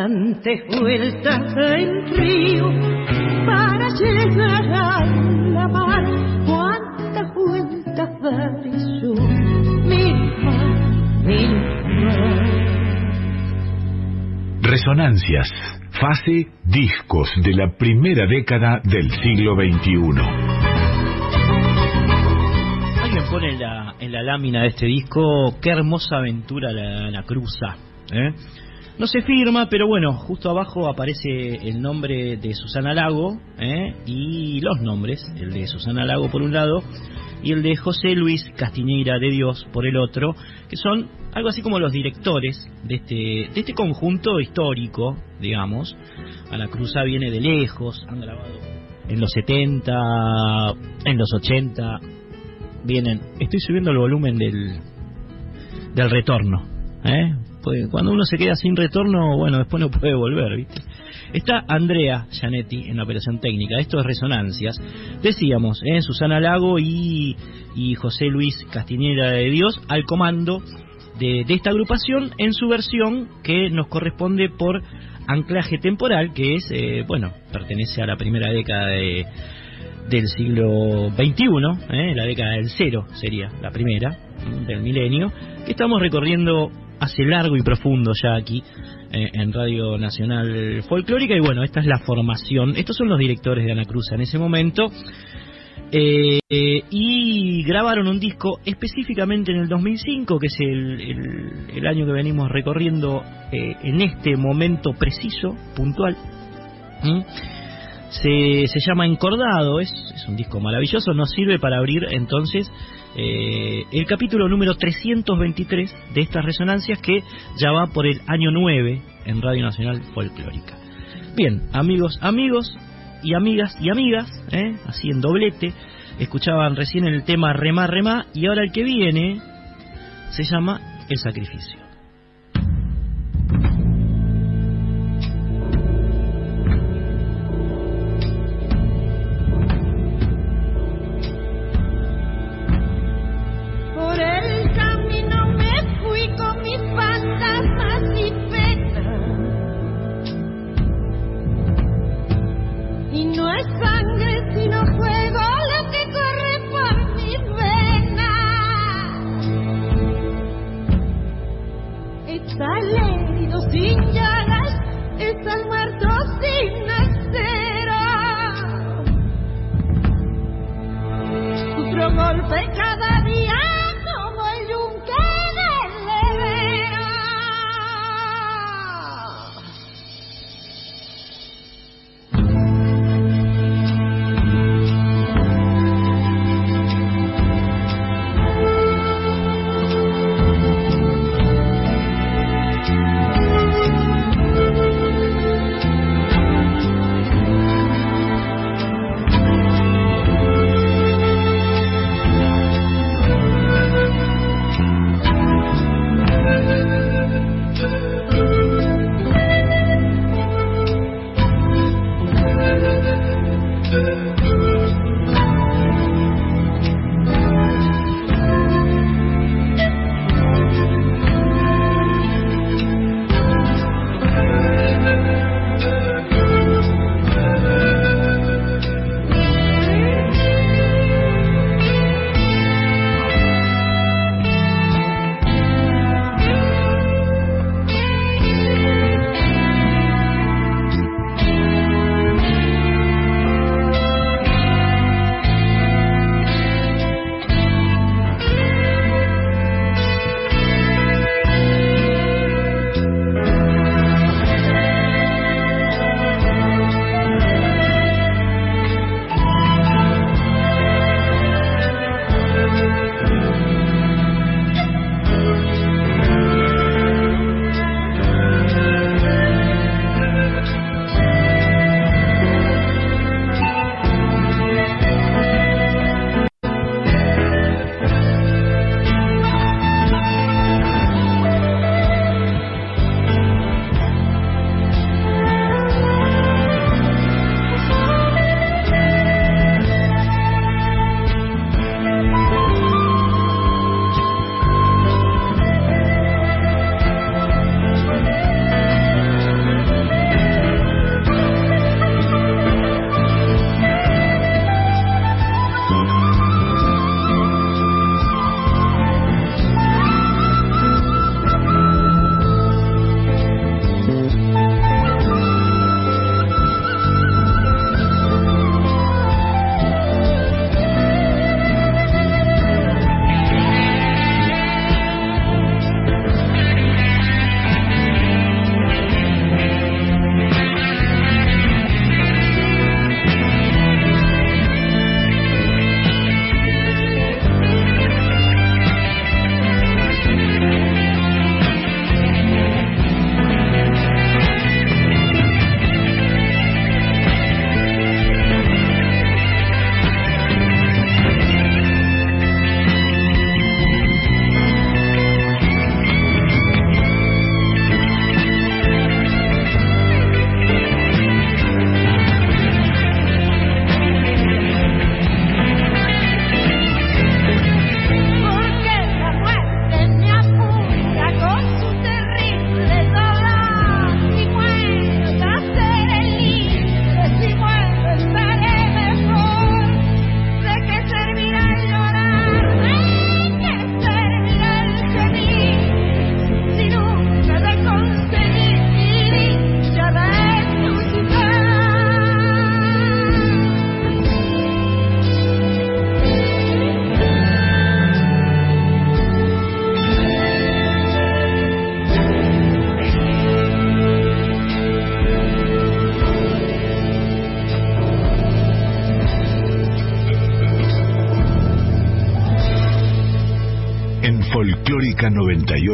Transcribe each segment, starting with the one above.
Bastantes vueltas en río para llegar a la mar. Cuántas vueltas dar y yo mil más, mil más. Resonancias, fase discos de la primera década del siglo XXI. Alguien pone en la, en la lámina de este disco, qué hermosa aventura la, la cruza. ¿eh? No se firma, pero bueno, justo abajo aparece el nombre de Susana Lago ¿eh? y los nombres, el de Susana Lago por un lado y el de José Luis Castiñeira de Dios por el otro, que son algo así como los directores de este, de este conjunto histórico, digamos. A la Cruza viene de lejos, han grabado en los 70, en los 80, vienen, estoy subiendo el volumen del, del retorno, ¿eh? Pues cuando uno se queda sin retorno, bueno, después no puede volver, ¿viste? Está Andrea Gianetti en la operación técnica, esto es Resonancias. Decíamos, ¿eh? Susana Lago y, y José Luis Castiñera de Dios al comando de, de esta agrupación en su versión que nos corresponde por anclaje temporal que es, eh, bueno, pertenece a la primera década de, del siglo XXI, ¿eh? la década del cero sería la primera del milenio, que estamos recorriendo hace largo y profundo ya aquí eh, en Radio Nacional Folclórica. Y bueno, esta es la formación, estos son los directores de Ana Cruz en ese momento. Eh, y grabaron un disco específicamente en el 2005, que es el, año que venimos recorriendo eh, en este momento preciso, puntual. Se, se, llama Encordado, es, es, un disco maravilloso, nos sirve para abrir entonces eh, el capítulo número 323 de estas resonancias que ya va por el año 9 en Radio Nacional Folclórica. Bien, amigos, amigos, y amigas y amigas, ¿eh? así en doblete, escuchaban recién el tema Remá, Remá, y ahora el que viene se llama El Sacrificio. es sangre sino fuego lo que corre por mis venas. Está el herido sin llagas, está muerto sin acero. Otro golpe cada día.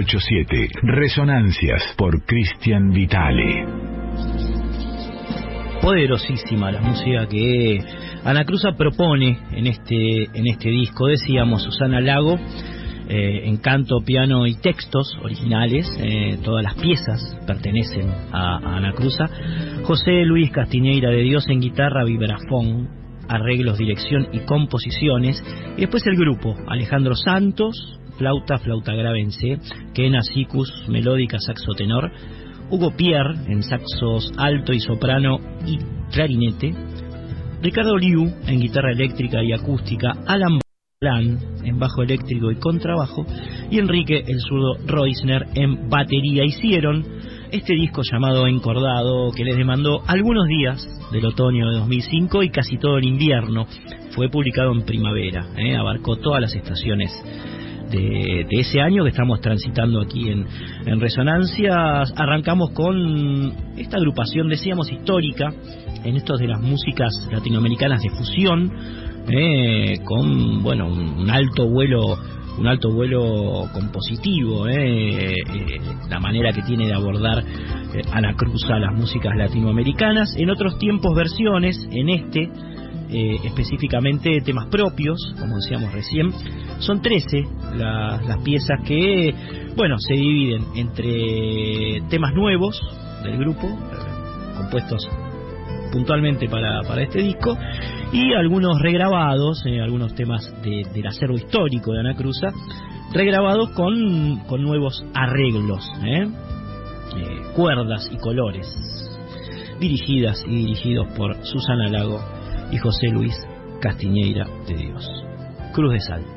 987. Resonancias por Cristian Vitale. Poderosísima la música que Ana Cruza propone en este, en este disco. Decíamos Susana Lago. Eh, en canto, piano y textos originales, eh, todas las piezas pertenecen a, a Ana Cruza. José Luis Castiñeira de Dios en guitarra, vibrafón, arreglos, dirección y composiciones. Y después el grupo, Alejandro Santos, flauta, flauta grave en C, Kena Sicus, melódica, saxo tenor, Hugo Pierre en saxos alto y soprano y clarinete, Ricardo Liu en guitarra eléctrica y acústica, Alan Plan en bajo eléctrico y contrabajo y Enrique el zurdo Reusner en batería hicieron este disco llamado Encordado que les demandó algunos días del otoño de 2005 y casi todo el invierno fue publicado en primavera ¿eh? abarcó todas las estaciones de, ese año que estamos transitando aquí en, en Resonancias arrancamos con esta agrupación decíamos histórica en estos de las músicas latinoamericanas de fusión eh, con bueno un, alto vuelo un alto vuelo compositivo eh, eh, la manera que tiene de abordar Ana Cruz a las músicas latinoamericanas. En otros tiempos versiones en este específicamente temas propios como decíamos recién son 13 las piezas que bueno se dividen entre temas nuevos del grupo compuestos puntualmente para, para este disco y algunos regrabados, eh, algunos temas del acervo histórico de Ana Cruza, regrabados con, con nuevos arreglos, ¿eh? Eh, cuerdas y colores, dirigidas y dirigidos por Susana Lago y José Luis Castiñeira de Dios. Cruz de Sal.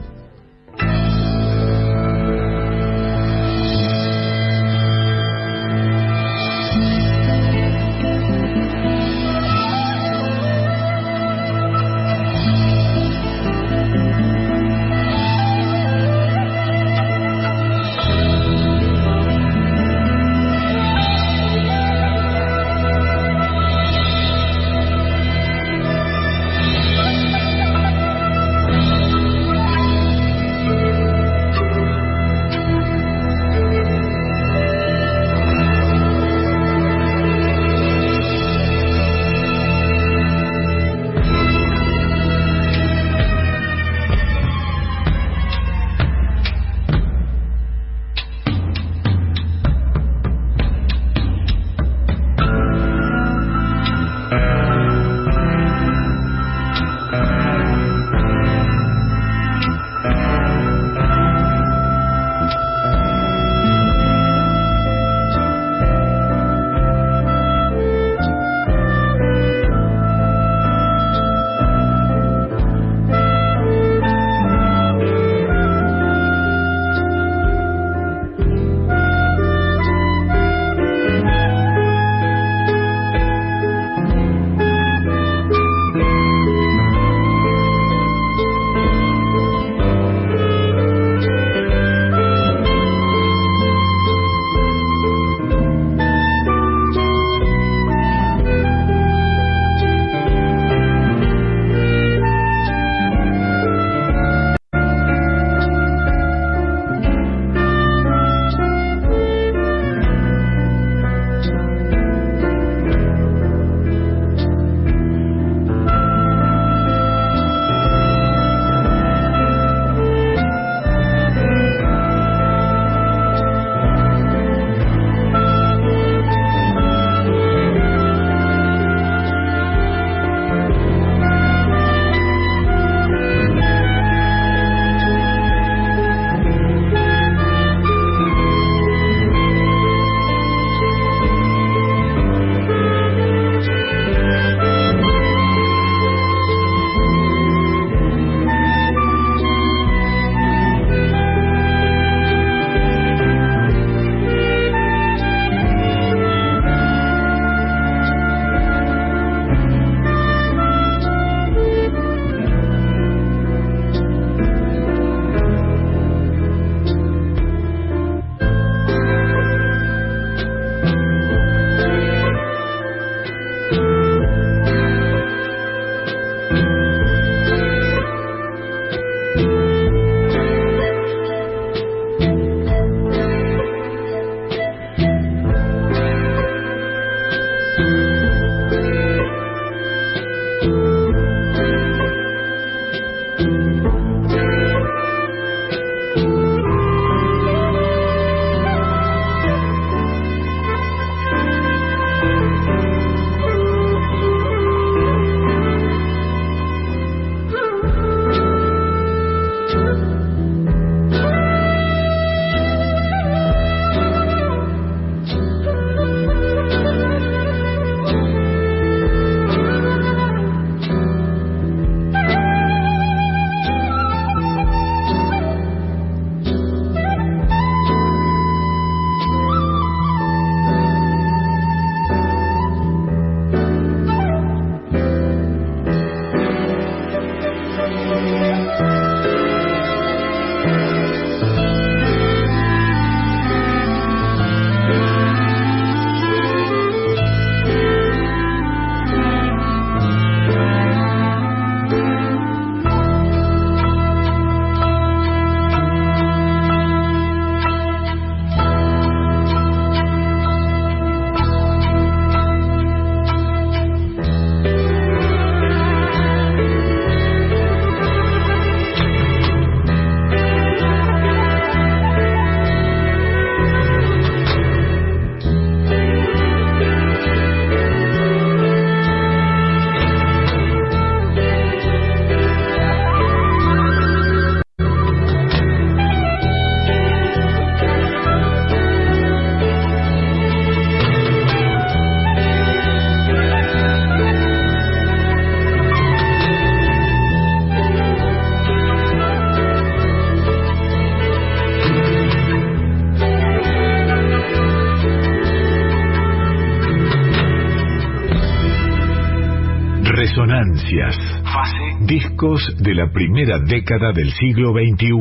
De la primera década del siglo XXI.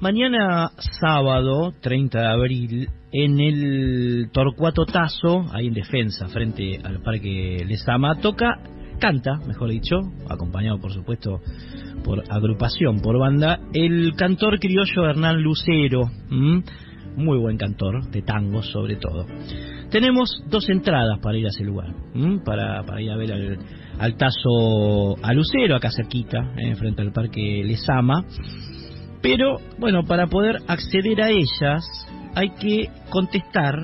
Mañana sábado, 30 de abril, en el Torcuato Tazo, ahí en defensa, frente al Parque Lesama, toca, canta, mejor dicho, acompañado por supuesto por agrupación, por banda, el cantor criollo Hernán Lucero, muy buen cantor, de tango sobre todo. Tenemos dos entradas para ir a ese lugar, para, para ir a ver al, al Tazo a Lucero, acá cerquita, eh, frente al Parque Lesama. Pero, bueno, para poder acceder a ellas hay que contestar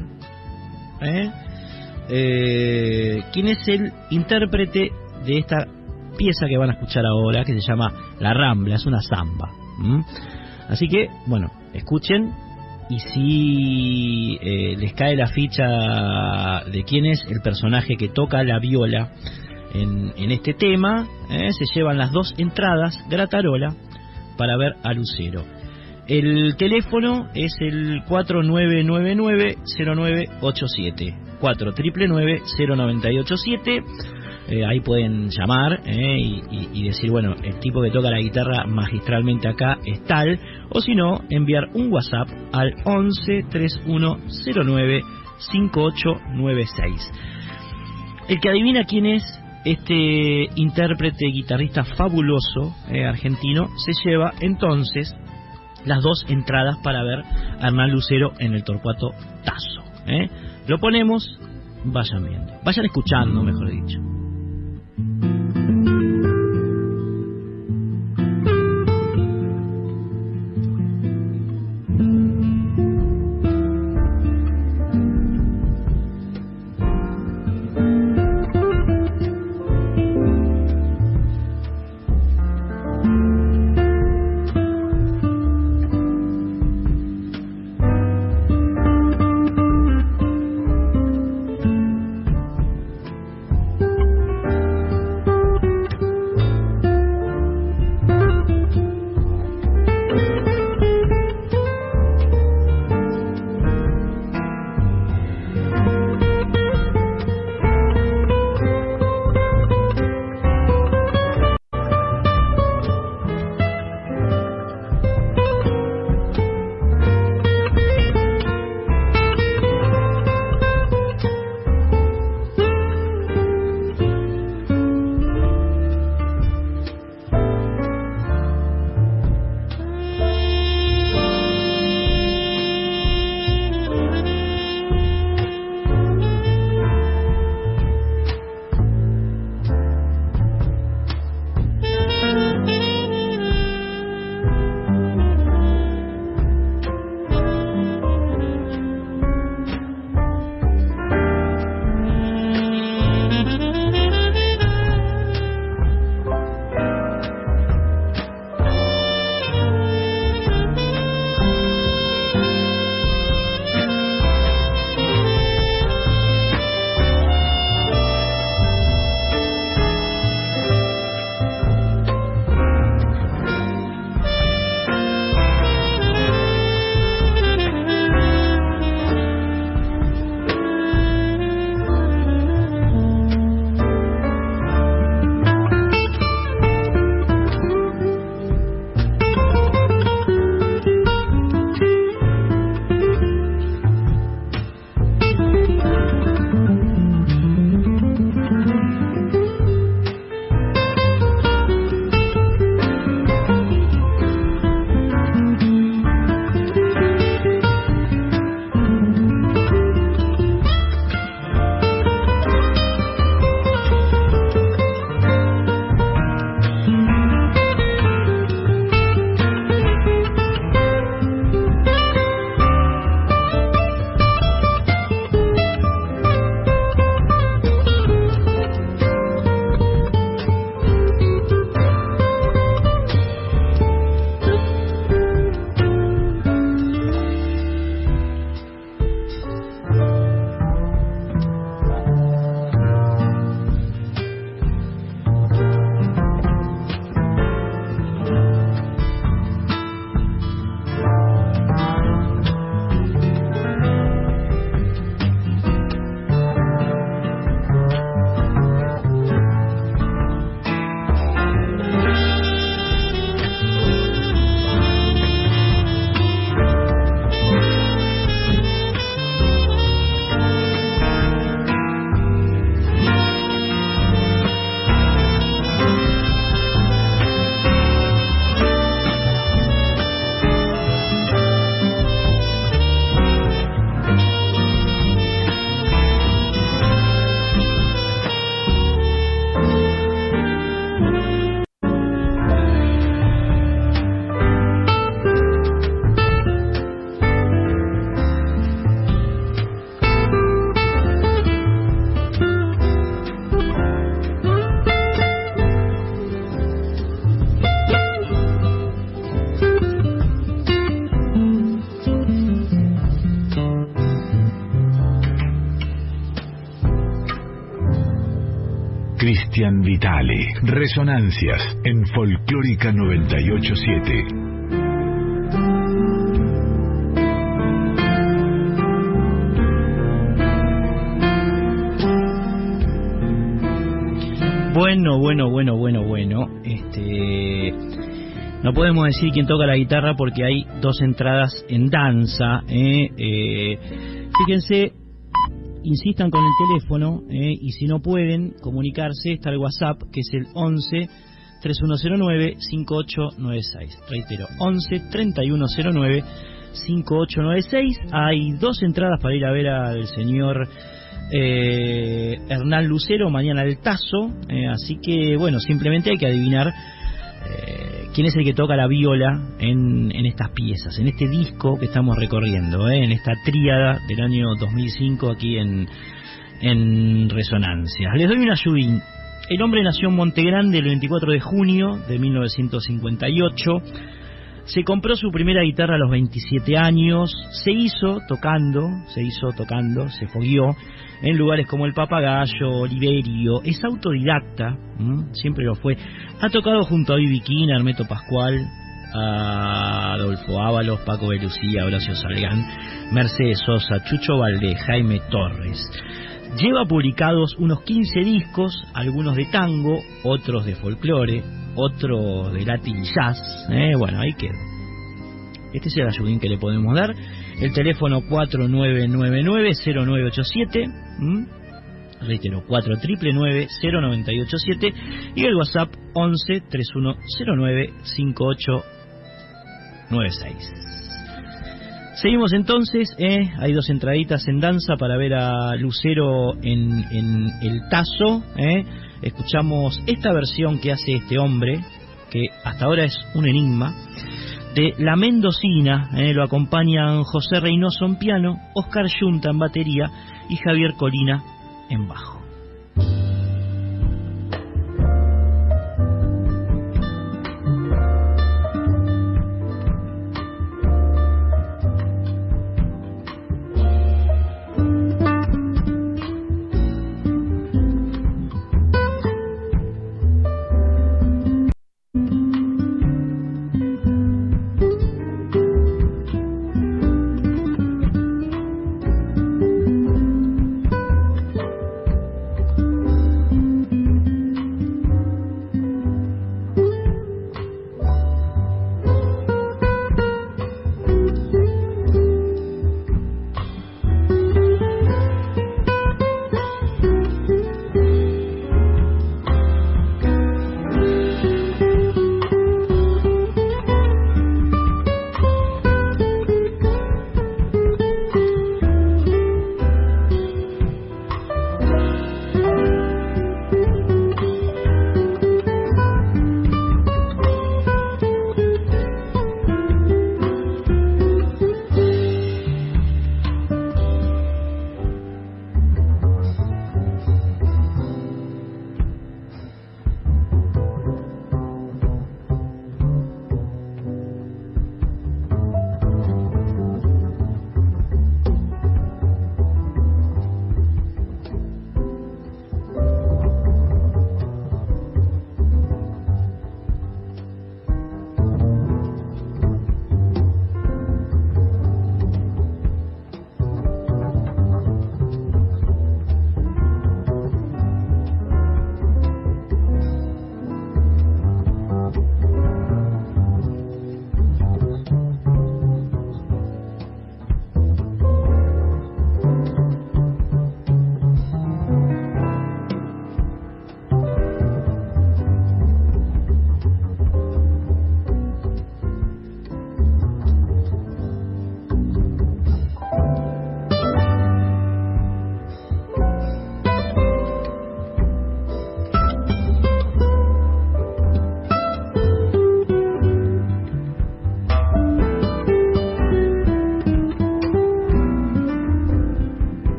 ¿eh? Eh, quién es el intérprete de esta pieza que van a escuchar ahora, que se llama La Rambla, es una samba. Así que, bueno, escuchen y si eh, les cae la ficha de quién es el personaje que toca la viola en, en este tema, se llevan las dos entradas gratarola para ver a Lucero. El teléfono es el 4999-0987. 4999-0987. Eh, ahí pueden llamar eh, y, decir, bueno, el tipo que toca la guitarra magistralmente acá es tal. O si no, enviar un WhatsApp al 11 3109 5896. El que adivina quién es este intérprete guitarrista fabuloso eh, argentino se lleva entonces las dos entradas para ver a Hernán Lucero en el Torcuato Tazo. ¿eh? Lo ponemos, vayan viendo, vayan escuchando, mejor dicho. Cristian Resonancias en Folclórica 987. Bueno, bueno, bueno, bueno, bueno. Este, no podemos decir quién toca la guitarra porque hay dos entradas en danza. ¿eh? Eh, fíjense, insistan con el teléfono ¿eh? y si no pueden comunicarse está el WhatsApp que es el 11 3109 5896. Reitero, 11 3109 5896. Hay dos entradas para ir a ver al señor eh, Hernán Lucero mañana el Tazo, eh, así que bueno, simplemente hay que adivinar eh, quién es el que toca la viola en, estas piezas, en este disco que estamos recorriendo, eh, en esta tríada del año 2005 aquí en, en Resonancia. Les doy una ayudín. El hombre nació en Montegrande el 24 de junio de 1958. Se compró su primera guitarra a los 27 años, se hizo tocando, se hizo tocando, se fogueó en lugares como el Papagayo, Oliverio, es autodidacta, siempre lo fue. Ha tocado junto a Bibi King, Armeto Pascual, a Adolfo Ábalos, Paco Belucía, Horacio Salgán, Mercedes Sosa, Chucho Valdés, Jaime Torres. Lleva publicados unos 15 discos, algunos de tango, otros de folclore, otros de latin jazz. ¿eh? Bueno, ahí quedó. Este es el ayudín que le podemos dar. El teléfono 4999-0987. Reitero, 4999-0987. Y el WhatsApp 11 3109 5896. Seguimos entonces, ¿eh? hay dos entraditas en danza para ver a Lucero en, en el Tazo. ¿eh? Escuchamos esta versión que hace este hombre, que hasta ahora es un enigma de La Mendocina, eh, lo acompañan José Reynoso en piano, Oscar Yunta en batería y Javier Colina en bajo.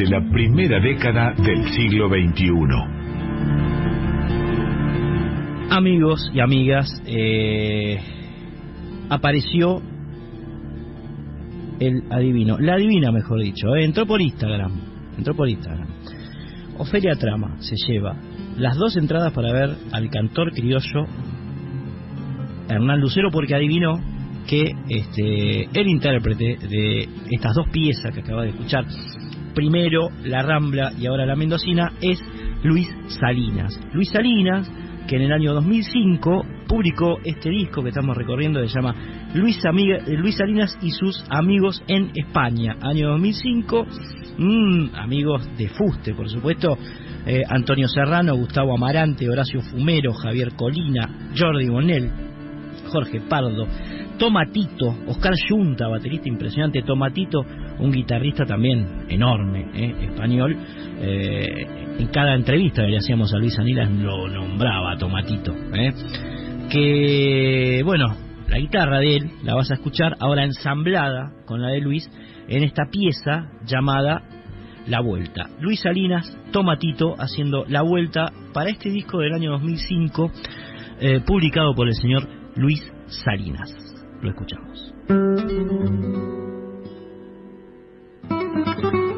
De la primera década del siglo XXI. Amigos y amigas, eh, apareció el adivino, la adivina mejor dicho, eh, entró por Instagram, entró por Instagram. Ofelia Trama se lleva las dos entradas para ver al cantor criollo Hernán Lucero porque adivinó que este, el intérprete de estas dos piezas que acaba de escuchar, primero La Rambla y ahora La Mendocina, es Luis Salinas. Luis Salinas, que en el año 2005 publicó este disco que estamos recorriendo, que se llama Luis, Luis Salinas y sus amigos en España. Año 2005, mmm, amigos de Fuste, por supuesto. Eh, Antonio Serrano, Gustavo Amarante, Horacio Fumero, Javier Colina, Jordi Bonel, Jorge Pardo, Tomatito, Oscar Yunta, baterista impresionante, Tomatito, un guitarrista también enorme, ¿eh? español. Eh, en cada entrevista que le hacíamos a Luis Anilas lo nombraba Tomatito. ¿eh? Que, bueno, la guitarra de él la vas a escuchar ahora ensamblada con la de Luis en esta pieza llamada La Vuelta. Luis Salinas, Tomatito, haciendo La Vuelta para este disco del año 2005, publicado por el señor Luis Salinas. Lo escuchamos. Thank you.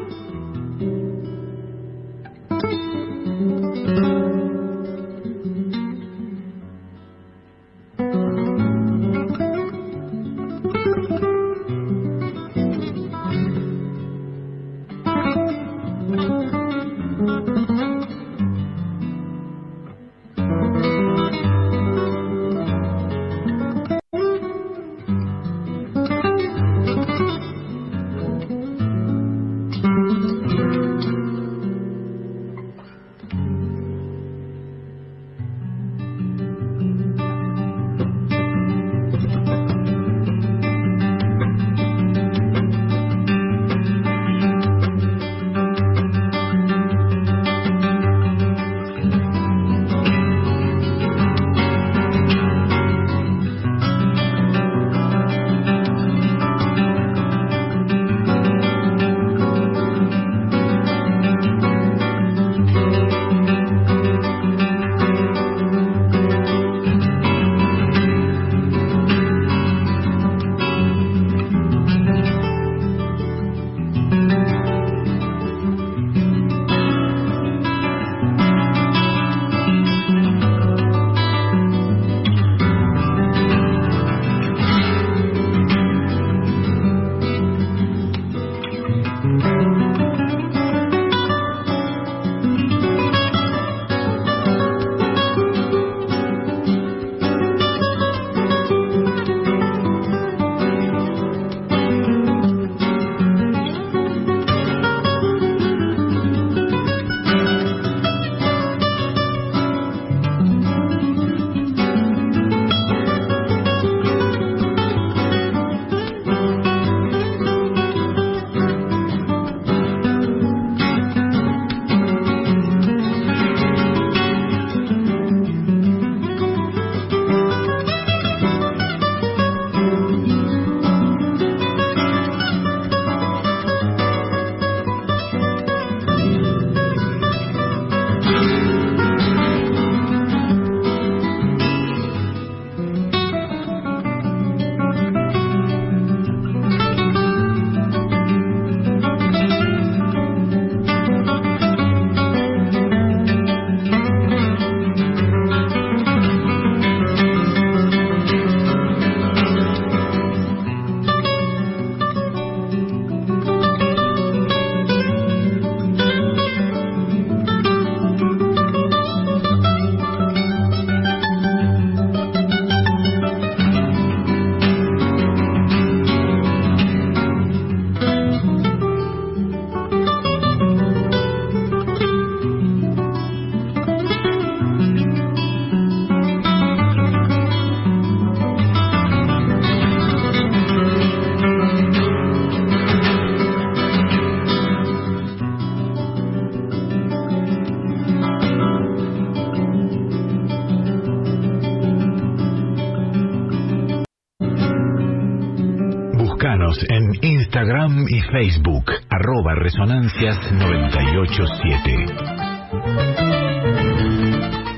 Facebook, arroba resonancias 987.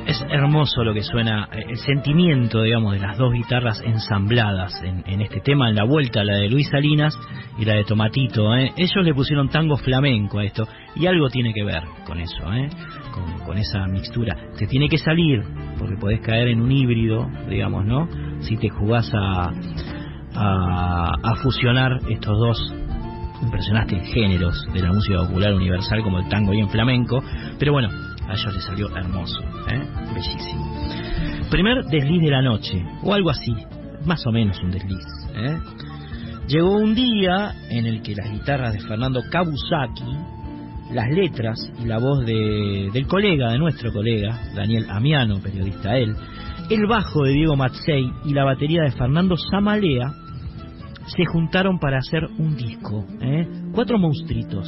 Es hermoso lo que suena, eh, el sentimiento, digamos, de las dos guitarras ensambladas en, este tema, en la vuelta, la de Luis Salinas y la de Tomatito. ¿eh? Ellos le pusieron tango flamenco a esto y algo tiene que ver con eso, ¿eh? con, esa mixtura. Te tiene que salir, porque podés caer en un híbrido, digamos, ¿no? Si te jugás a, a, fusionar estos dos impresionantes géneros de la música popular universal como el tango y el flamenco, pero bueno, a ellos les salió hermoso, ¿eh? bellísimo. Primer desliz de la noche, o algo así, más o menos un desliz. ¿eh? Llegó un día en el que las guitarras de Fernando Kabusaki, las letras y la voz de, del colega, de nuestro colega, Daniel Amiano, periodista él, el bajo de Diego Matzei y la batería de Fernando Samalea se juntaron para hacer un disco, ¿eh? cuatro monstruitos.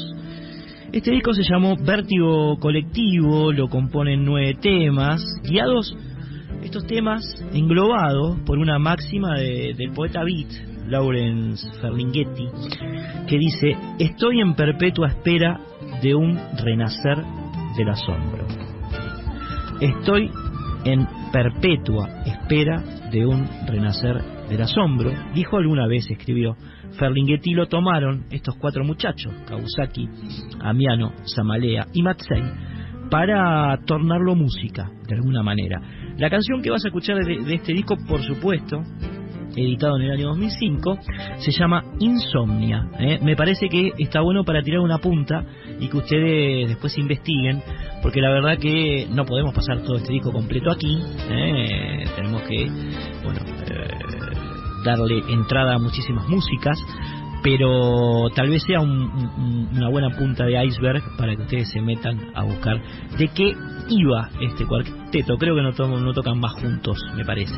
Este disco se llamó Vértigo Colectivo, lo componen nueve temas, guiados estos temas englobados por una máxima del poeta beat, Lawrence Ferlinghetti, que dice, estoy en perpetua espera de un renacer del asombro. Estoy en perpetua espera de un renacer del asombro, dijo alguna vez, escribió, Ferlinghetti lo tomaron estos cuatro muchachos, Kawasaki, Amiano, Samalea y Matsei, para tornarlo música, de alguna manera. La canción que vas a escuchar de, este disco, por supuesto, editado en el año 2005, se llama Insomnia. ¿eh? Me parece que está bueno para tirar una punta y que ustedes después investiguen, porque la verdad que no podemos pasar todo este disco completo aquí. ¿eh? Tenemos que, bueno, darle entrada a muchísimas músicas, pero tal vez sea una buena punta de iceberg para que ustedes se metan a buscar de qué iba este cuarteto. Creo que no, no tocan más juntos, me parece.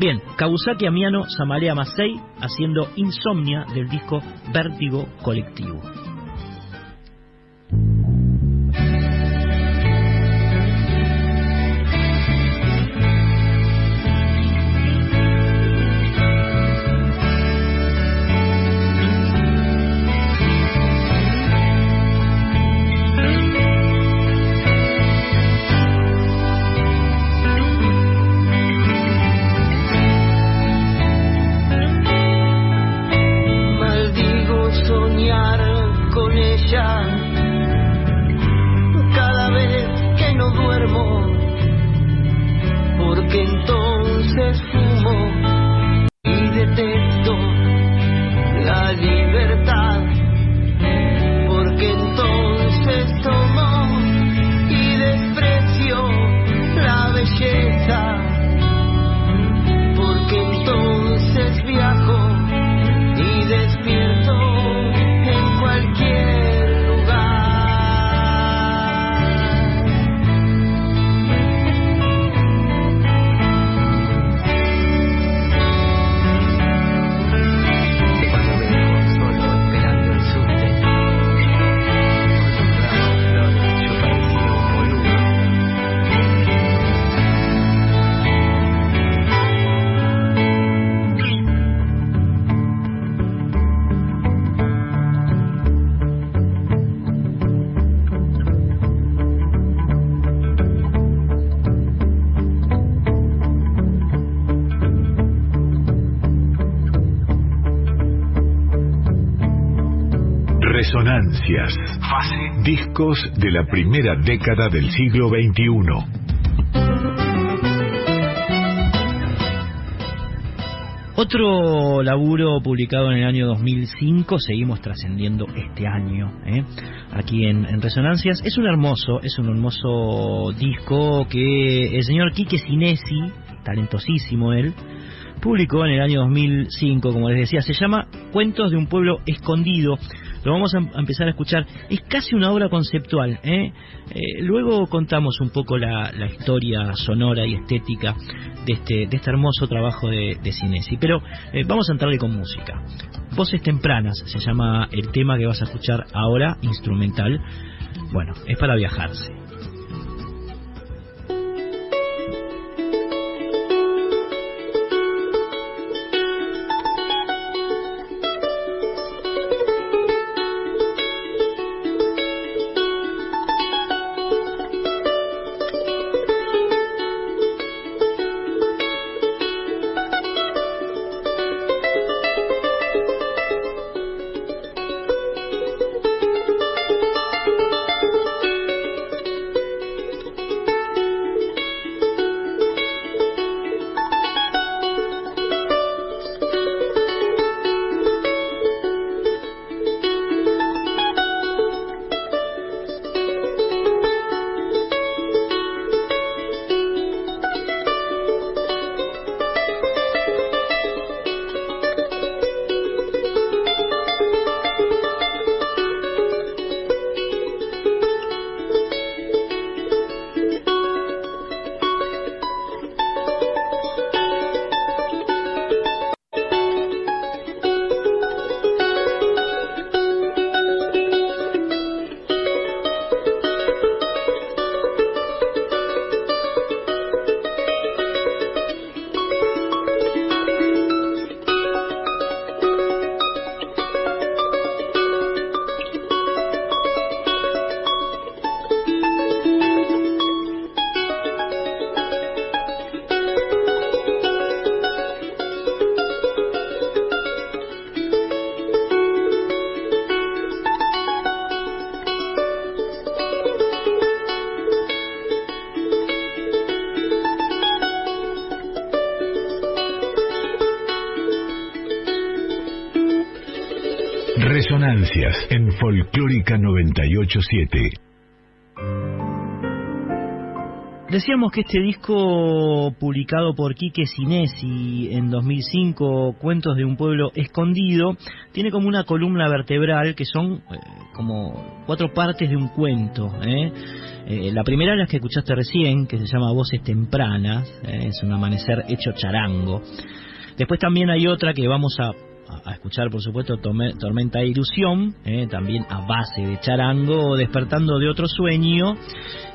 Bien, Kawusaki Amiano Samalea Masei haciendo Insomnia del disco Vértigo Colectivo. Discos de la primera década del siglo XXI. Otro laburo publicado en el año 2005, seguimos trascendiendo este año, ¿eh? aquí en, en, Resonancias. Es un hermoso, es un hermoso disco que el señor Quique Sinesi, talentosísimo él, publicó en el año 2005, como les decía, se llama Cuentos de un pueblo escondido lo vamos a empezar a escuchar. Es casi una obra conceptual. ¿eh? Eh, luego contamos un poco la, historia sonora y estética de este, de este hermoso trabajo de, de Cinesi. Pero eh, vamos a entrarle con música. Voces tempranas se llama el tema que vas a escuchar ahora, instrumental. Bueno, es para viajarse. Decíamos que este disco publicado por Quique Sinesi en 2005, Cuentos de un pueblo escondido, tiene como una columna vertebral que son eh, como cuatro partes de un cuento. ¿eh? Eh, la primera es la que escuchaste recién, que se llama Voces Tempranas, es un amanecer hecho charango. Después también hay otra que vamos a a, escuchar, por supuesto, Tormenta de Ilusión, eh, también a base de charango, despertando de otro sueño,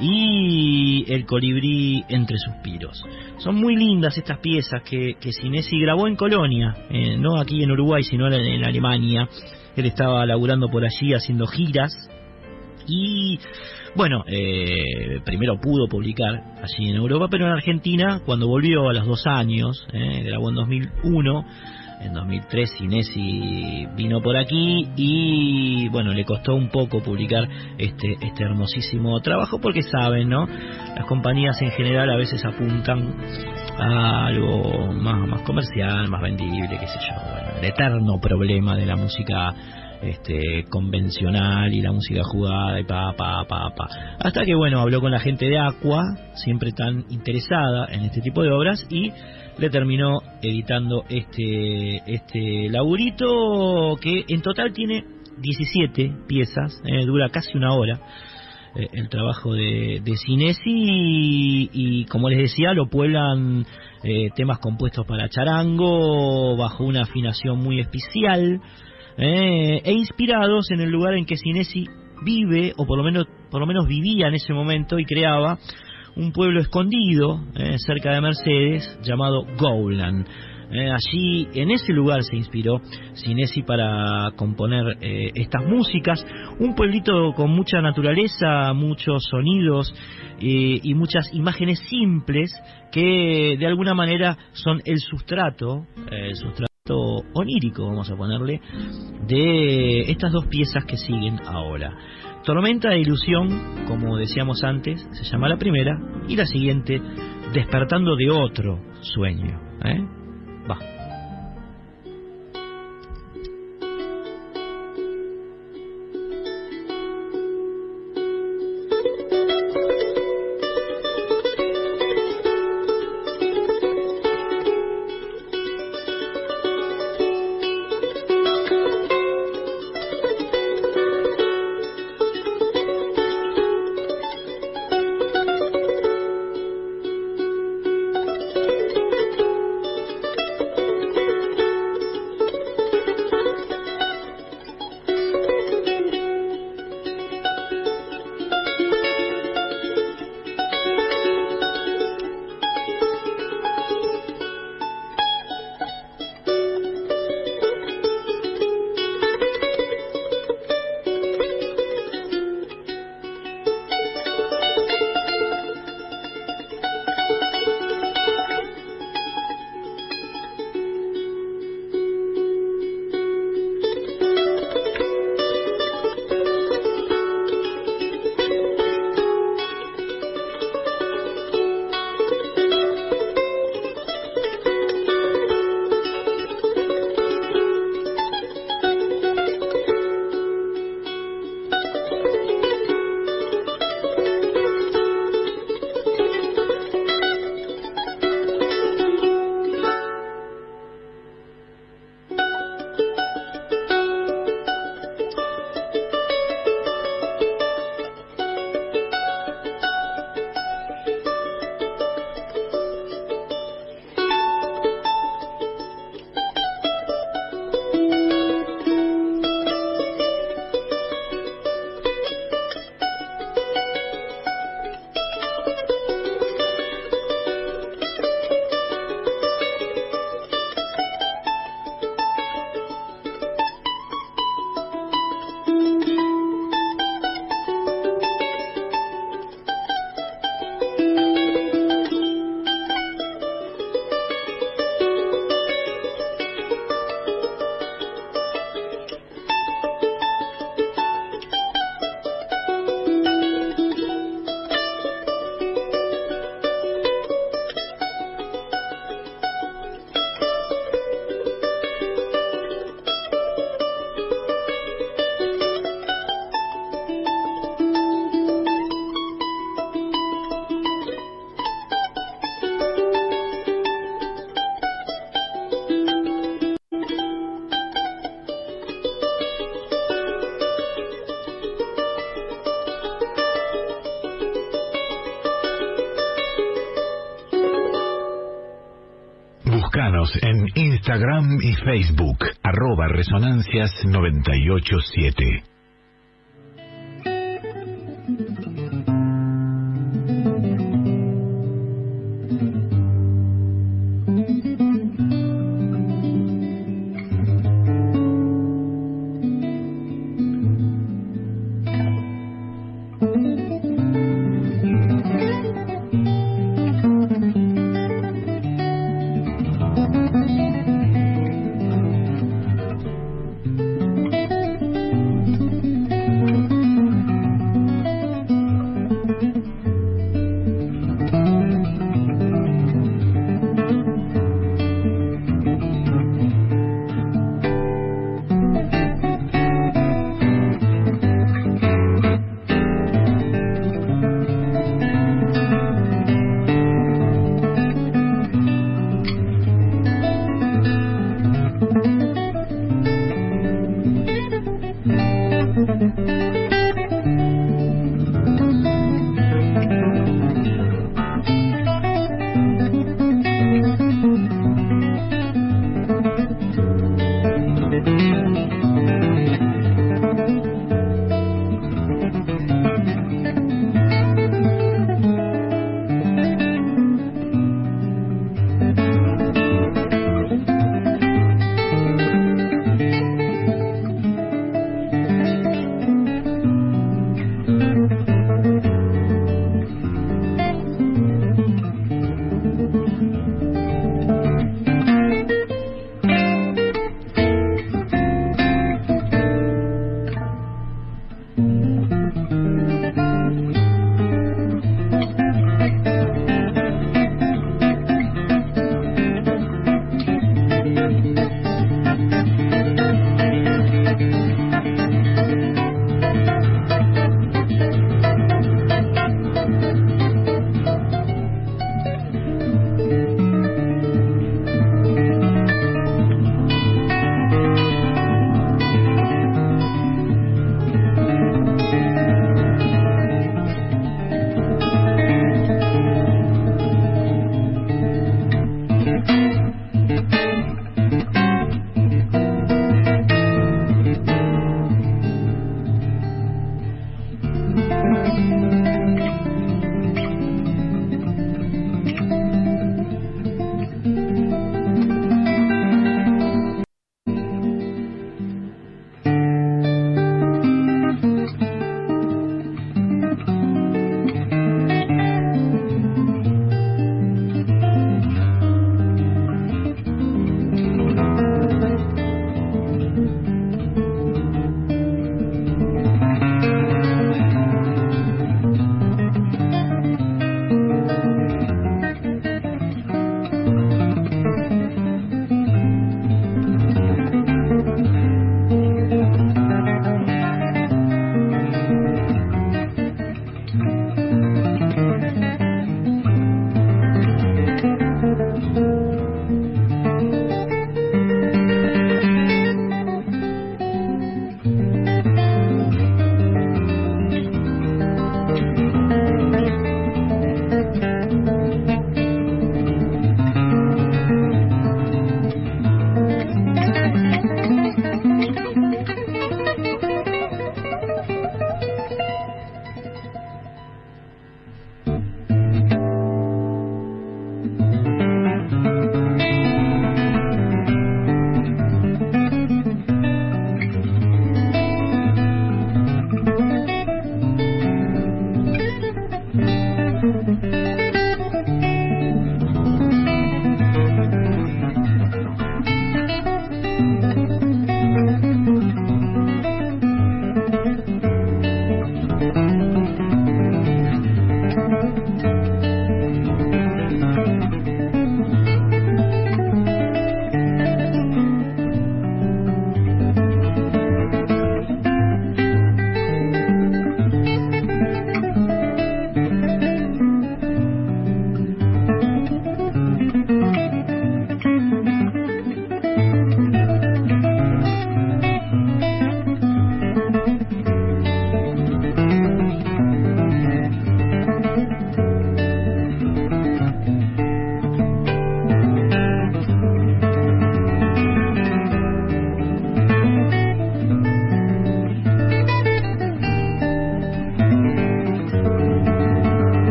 y El colibrí entre suspiros. Son muy lindas estas piezas que, que Sinesi grabó en Colonia, eh, no aquí en Uruguay, sino en, Alemania. Él estaba laburando por allí haciendo giras y bueno, eh, primero pudo publicar allí en Europa, pero en Argentina, cuando volvió a los dos años, eh, grabó en 2001, en 2003 Inesi vino por aquí y bueno, le costó un poco publicar este, este hermosísimo trabajo porque saben, ¿no? Las compañías en general a veces apuntan a algo más, más comercial, más vendible, qué sé yo, bueno, el eterno problema de la música este, convencional y la música jugada y pa, pa, pa, pa. Hasta que, bueno, habló con la gente de Aqua, siempre tan interesada en este tipo de obras, y le terminó editando este, este laburito que en total tiene 17 piezas, eh, dura casi una hora eh, el trabajo de, de Cinesi y, como les decía lo pueblan eh, temas compuestos para charango bajo una afinación muy especial e inspirados en el lugar en que Cinesi vive o por lo menos por lo menos vivía en ese momento y creaba un pueblo escondido eh, cerca de Mercedes llamado Gowland. Eh, allí, en ese lugar se inspiró Sinesi para componer eh, estas músicas. Un pueblito con mucha naturaleza, muchos sonidos y muchas imágenes simples que de alguna manera son el sustrato onírico, vamos a ponerle, de estas dos piezas que siguen ahora. Tormenta de ilusión, como decíamos antes, se llama la primera, y la siguiente, despertando de otro sueño. ¿eh? Y Facebook, arroba resonancias987.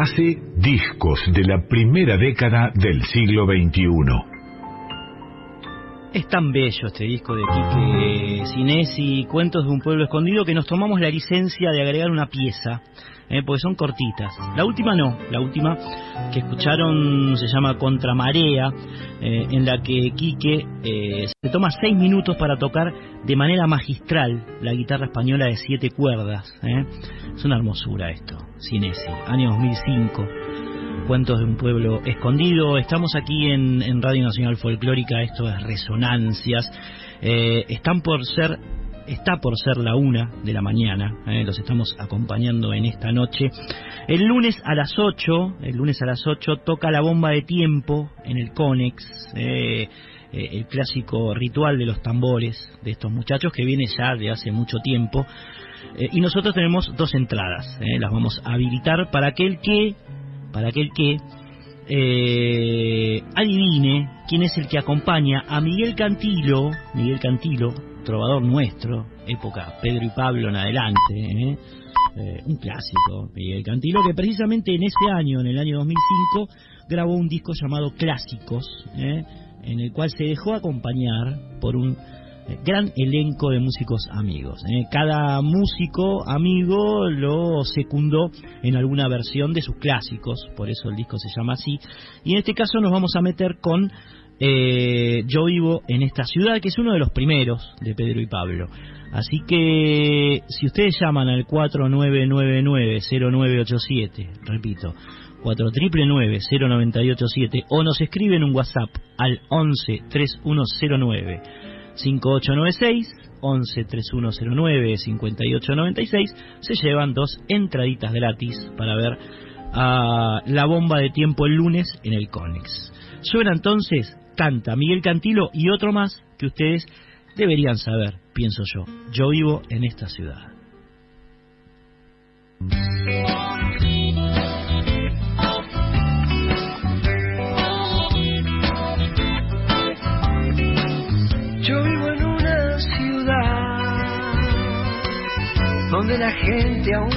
Fase discos de la primera década del siglo XXI. Es tan bello este disco de Quique Cinesi, Cuentos de un pueblo escondido, que nos tomamos la licencia de agregar una pieza, eh, porque son cortitas. La última no, la última que escucharon se llama Contramarea, eh, en la que Quique eh, se toma seis minutos para tocar de manera magistral la guitarra española de siete cuerdas. Eh. Es una hermosura esto, Cinesi, año 2005. Cuentos de un pueblo escondido. Estamos aquí en, Radio Nacional Folclórica, esto es Resonancias. Eh, están por ser, está por ser la una de la mañana, eh, los estamos acompañando en esta noche. El lunes a las 8, el lunes a las 8 toca la bomba de tiempo en el Conex. Eh, el clásico ritual de los tambores de estos muchachos que viene ya de hace mucho tiempo. Y nosotros tenemos dos entradas, las vamos a habilitar para aquel que para aquel que eh, adivine quién es el que acompaña a Miguel Cantilo, Miguel Cantilo, trovador nuestro, época Pedro y Pablo en adelante, ¿eh? Eh, un clásico, Miguel Cantilo, que precisamente en ese año, en el año 2005, grabó un disco llamado Clásicos, en el cual se dejó acompañar por un gran elenco de músicos amigos. ¿eh? Cada músico amigo lo secundó en alguna versión de sus clásicos, por eso el disco se llama así. Y en este caso nos vamos a meter con eh, Yo vivo en esta ciudad, que es uno de los primeros de Pedro y Pablo. Así que si ustedes llaman al 4999-0987, repito, 4999-0987 o nos escriben un WhatsApp al 11 3109 5896 11 3109 5896 se llevan dos entraditas gratis para ver a la bomba de tiempo el lunes en el Conex. Suena entonces, canta Miguel Cantilo y otro más que ustedes deberían saber, pienso yo. Yo vivo en esta ciudad. Donde la gente aún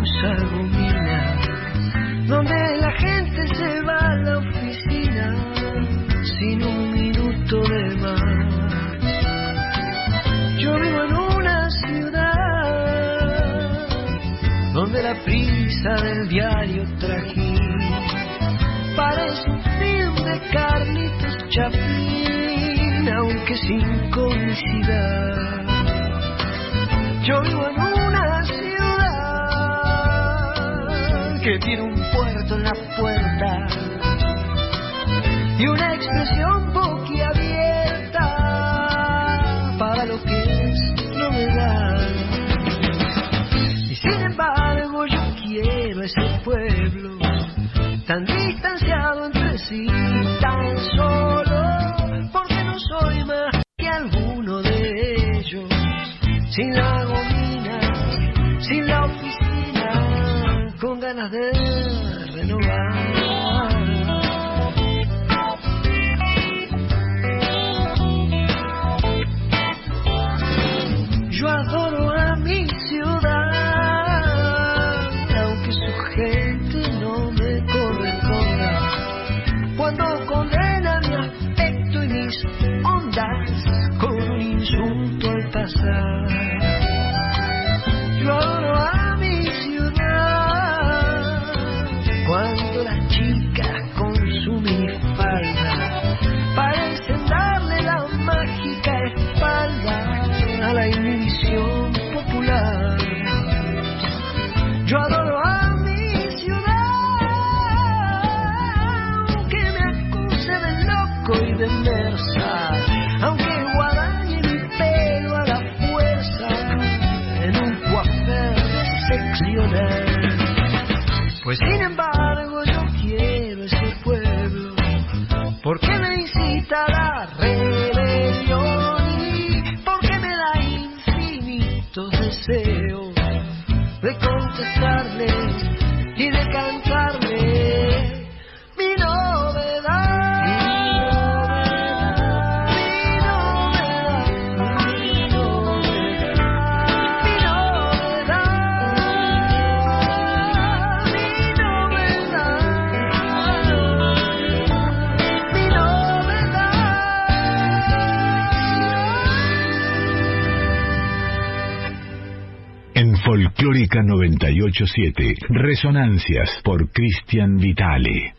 usa gomina, donde la gente se va a la oficina sin un minuto de más. Yo vivo en una ciudad donde la prisa del diario trajín parece un film de Carlitos Chaplin, aunque sin comicidad. Yo vivo en una ciudad que tiene un puerto en la puerta y una expresión boquiabierta para lo que es novedad. Y sin embargo yo quiero ese pueblo tan distanciado entre sí, tan solo, porque no soy más que alguno de ellos, sin la de renovar. Yo adoro a mi ciudad, aunque su gente no me corresponda. Cuando condena mi aspecto y mis ondas con un insulto al pasar. 987. Resonancias por Cristian Vitale.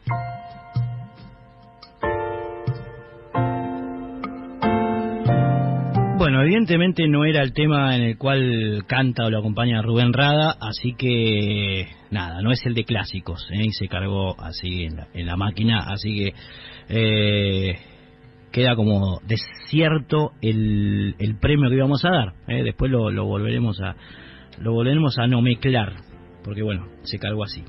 Bueno, evidentemente no era el tema en el cual canta o lo acompaña Rubén Rada, así que nada, no es el de clásicos, ¿eh? y se cargó así en la, máquina, así que eh, queda como desierto el, el premio que íbamos a dar. ¿eh? Después lo, lo, volveremos a lo volveremos a no mezclar, porque bueno, se cargó así.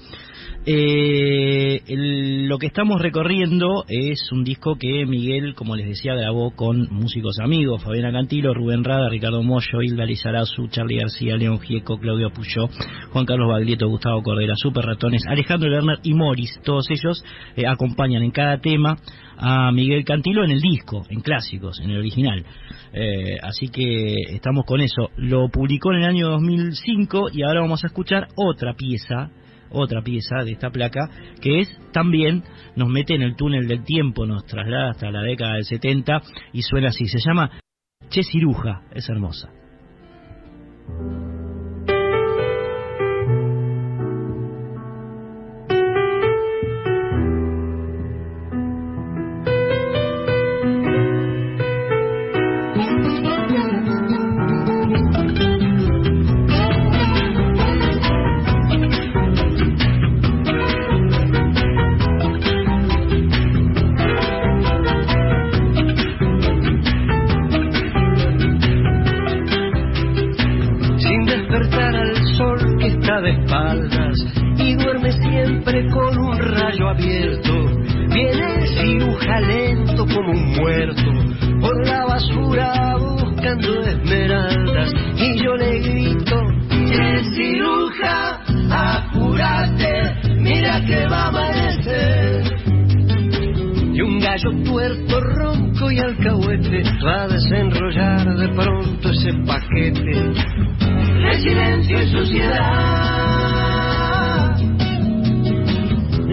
Eh, lo que estamos recorriendo es un disco que Miguel, como les decía, grabó con músicos amigos, Fabiana Cantilo, Rubén Rada, Ricardo Mollo, Hilda Lizarazu, Charlie García, León Gieco, Claudio Puyó, Juan Carlos Baglietto, Gustavo Cordera, Super Ratones, Alejandro Lerner y Morris. Todos ellos eh, acompañan en cada tema a Miguel Cantilo en el disco, en clásicos, en el original. Eh, así que estamos con eso. Lo publicó en el año 2005 y ahora vamos a escuchar otra pieza otra pieza de esta placa, que es también nos mete en el túnel del tiempo, nos traslada hasta la década del 70 y suena así, se llama Che Ciruja, es hermosa. con un rayo abierto. Viene el ciruja lento como un muerto, por la basura buscando esmeraldas. Y yo le grito, ¡Che ciruja, apúrate! Mira que va a amanecer. Y un gallo tuerto, ronco y alcahuete va a desenrollar de pronto ese paquete de silencio y suciedad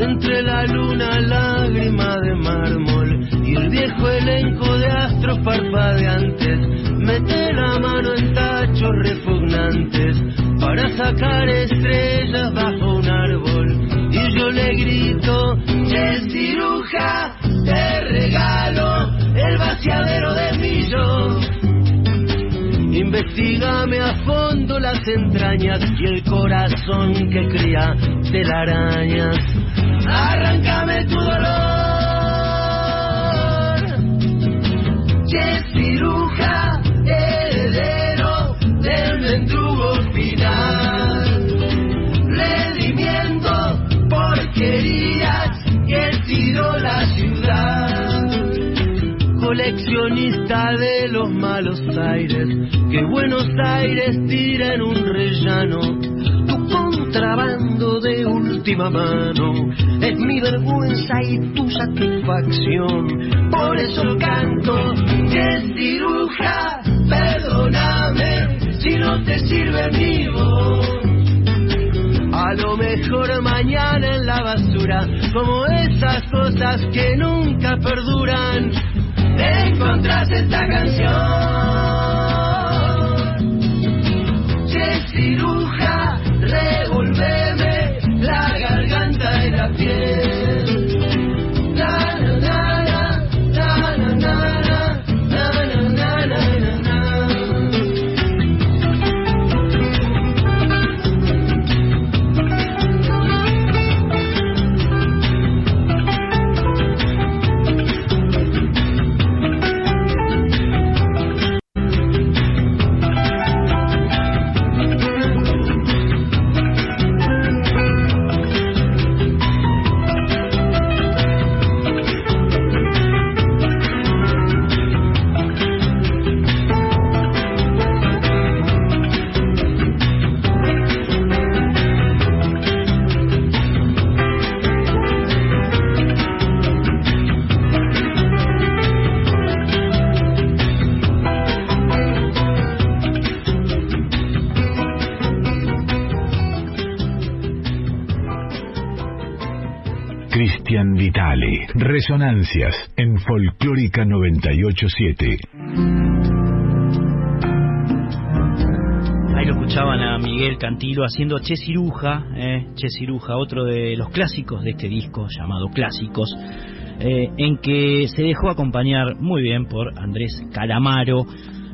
entre la luna lágrima de mármol y el viejo elenco de astros parpadeantes. Mete la mano en tachos repugnantes para sacar estrellas bajo un árbol. Y yo le grito, que ciruja, te regalo el vaciadero de mi yo. Investígame a fondo las entrañas y el corazón que cría telarañas. Arráncame tu dolor. Que ciruja de los malos aires, que Buenos Aires tira en un rellano. Tu contrabando de última mano es mi vergüenza y tu satisfacción. Por eso canto que ciruja, perdóname si no te sirve mi voz. A lo mejor mañana en la basura, como esas cosas que nunca perduran te encontrás esta canción. Yes, Resonancias en Folclórica 987. Ahí lo escuchaban a Miguel Cantilo haciendo Che Ciruja, eh, Che Ciruja, otro de los clásicos de este disco llamado Clásicos, eh, en que se dejó acompañar muy bien por Andrés Calamaro.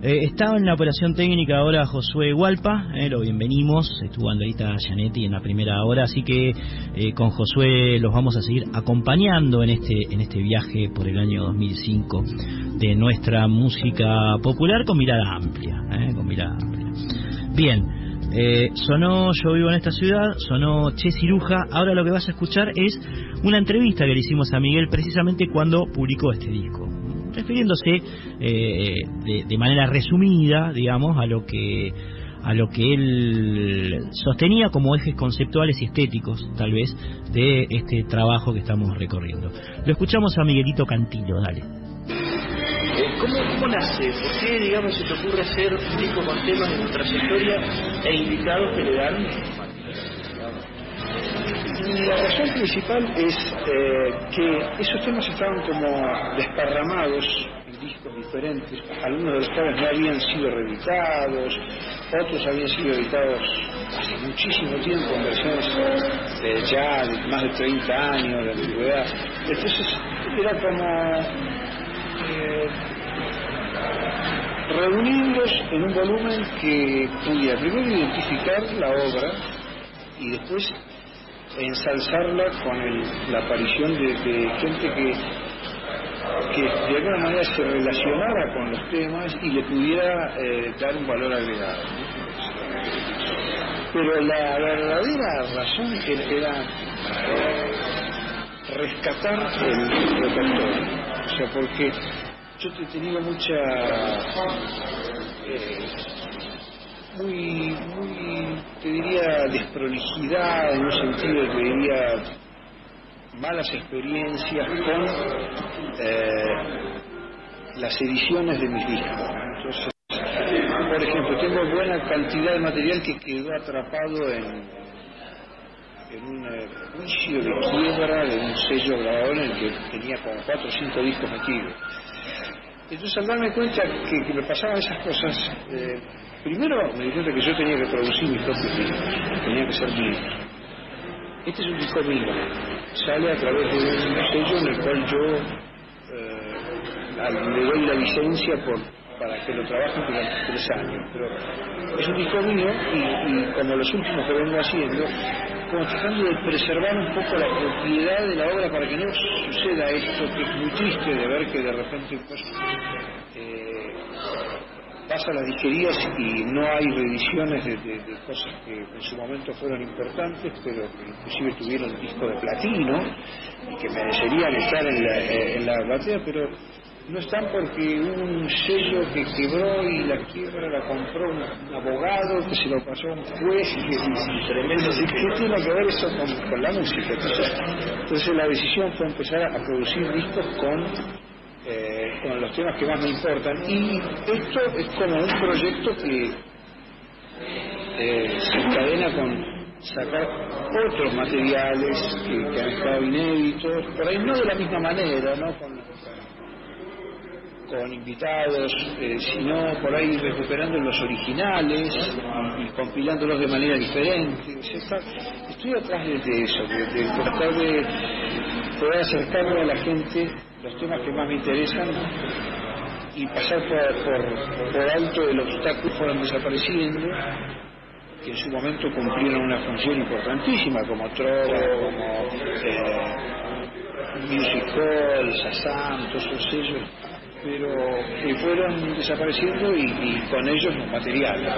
Eh, estaba en la operación técnica ahora Josué Hualpa, eh, lo bienvenimos, estuvo Andreita Gianetti en la primera hora, así que eh, con Josué los vamos a seguir acompañando en este, en este viaje por el año 2005 de nuestra música popular con mirada amplia, eh, con mirada amplia. Bien, eh, sonó Yo vivo en esta ciudad, sonó Che Ciruja. Ahora lo que vas a escuchar es una entrevista que le hicimos a Miguel precisamente cuando publicó este disco. Refiriéndose eh, de, manera resumida, digamos, a lo que a lo que él sostenía como ejes conceptuales y estéticos, tal vez, de este trabajo que estamos recorriendo. Lo escuchamos a Miguelito Cantilo, dale. ¿Cómo, ¿Cómo nace? ¿Por qué, digamos, se te ocurre hacer un disco con temas de tu trayectoria e invitados que le dan? La razón principal es eh, que esos temas estaban como desparramados en discos diferentes. Algunos de los cuales no habían sido reeditados, otros habían sido editados hace muchísimo tiempo en versiones de ya de más de 30 años de antigüedad. Entonces era como eh, reunirlos en un volumen que pudiera primero identificar la obra y después ensalzarla con el- la aparición de, de gente que, de alguna manera se relacionara con los temas y le pudiera eh, dar un valor agregado. Pero la verdadera razón era, rescatar el repertorio. O sea, porque yo tenido mucha eh, muy, muy, te diría, desprolijidad, en un sentido te diría malas experiencias con eh, las ediciones de mis discos. Entonces, por ejemplo, tengo buena cantidad de material que quedó atrapado en, en un eh, juicio de quiebra de un sello grabador en el que tenía como cuatro o cinco discos metidos. Entonces al darme cuenta que, que me pasaban esas cosas, eh, primero me di cuenta que yo tenía que producir mis propios discos, tenía que ser míos. Este es un disco mío, sale a través de un sello en el cual yo eh, le doy la licencia para que lo trabajen durante tres años, pero es un disco mío y, y como los últimos que vengo haciendo, como tratando de preservar un poco la propiedad de la obra para que no suceda esto que es muy triste de ver que de repente pues, eh, pasa a las disquerías y no hay reediciones de, cosas que en su momento fueron importantes, pero que inclusive tuvieron disco de platino y que merecerían estar en la, eh, en la batea, pero no están porque un sello que quebró y la quiebra la compró un, abogado que se lo pasó a un juez y que tremendo. ¿Qué tiene que ver eso con, la música? Entonces la decisión fue empezar a producir discos con eh, con los temas que más me importan. Y esto es como un proyecto que eh, se encadena con sacar otros materiales que, han estado inéditos, por ahí no de la misma manera, ¿no? Con, con invitados, eh, sino por ahí recuperando los originales y, compilándolos de manera diferente. Está- estoy atrás de, eso, de, de tratar de poder acercarle a la gente los temas que más me interesan y pasar por, por, por alto el obstáculo fueron desapareciendo, que en su momento cumplieron una función importantísima, como Trova, como eh, Music Hall, Shazam, todos esos pero que fueron desapareciendo y, y con ellos los materiales.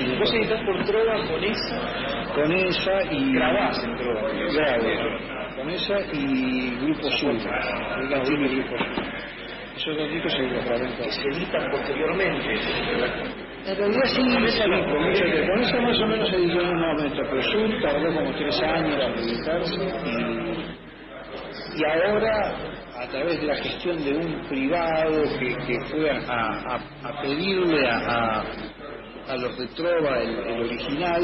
Y Vos editás por Trova con esa, con esa y grabás en Trova. Grabo, con esa y Grupo Sur, el Latino y Grupo Sur. Esos dos discos se los grabé en se editan posteriormente. En realidad sí, con esa, no, con, esa, con esa más o menos se editó en un momento, pero Sur tardó como tres años en editarse y, y ahora a través de la gestión de un privado que, fue a, pedirle a, a- los de Trova el, original,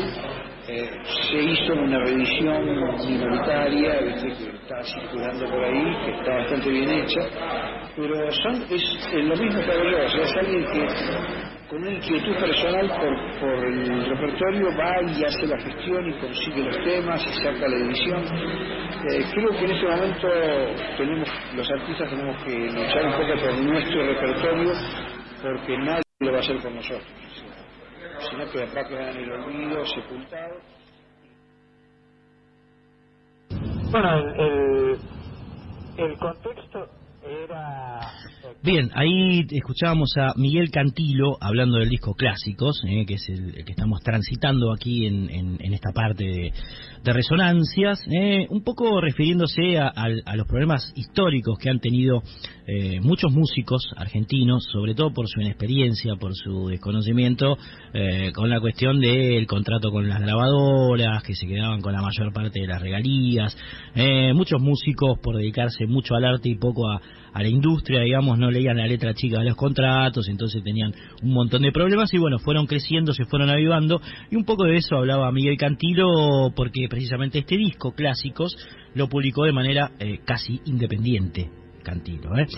eh, se hizo una revisión minoritaria, ¿viste? que está circulando por ahí, que está bastante bien hecha, pero son, es, es lo mismo que yo, es alguien que con una inquietud personal por, por el repertorio va y hace la gestión y consigue los temas y saca la edición. Eh, creo que en este momento tenemos, los artistas tenemos que luchar un poco por nuestro repertorio porque nadie lo va a hacer con nosotros. Sino que acá quedan en el olvido, sepultado. Bueno, el, el contexto era... Bien, ahí escuchábamos a Miguel Cantilo hablando del disco Clásicos, eh, que es el, que estamos transitando aquí en, esta parte de, resonancias, eh, un poco refiriéndose a, a, los problemas históricos que han tenido eh, muchos músicos argentinos, sobre todo por su inexperiencia, por su desconocimiento, eh, con la cuestión del contrato con las grabadoras, que se quedaban con la mayor parte de las regalías, eh, muchos músicos por dedicarse mucho al arte y poco a, a la industria, digamos, no leían la letra chica de los contratos, entonces tenían un montón de problemas y bueno, fueron creciendo, se fueron avivando y un poco de eso hablaba Miguel Cantilo porque precisamente este disco, Clásicos, lo publicó de manera eh, casi independiente, Cantilo. ¿eh?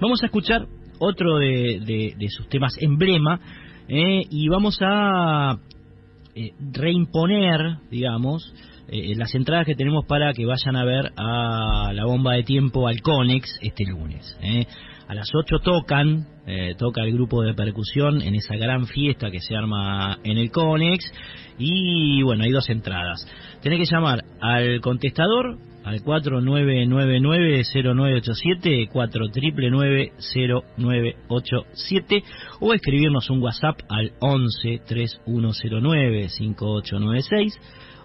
Vamos a escuchar otro de, de, sus temas emblema eh, y vamos a eh, reimponer, digamos, eh, las entradas que tenemos para que vayan a ver a la bomba de tiempo al Conex este lunes. ¿eh? A las 8 tocan, eh, toca el grupo de percusión en esa gran fiesta que se arma en el Conex. Y bueno, hay dos entradas. Tenés que llamar al contestador al 4999-0987, 4999-0987 o escribirnos un WhatsApp al 11 3109 5896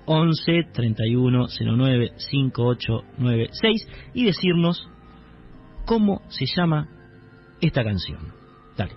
11 31 09 5896 y decirnos cómo se llama esta canción. Dale.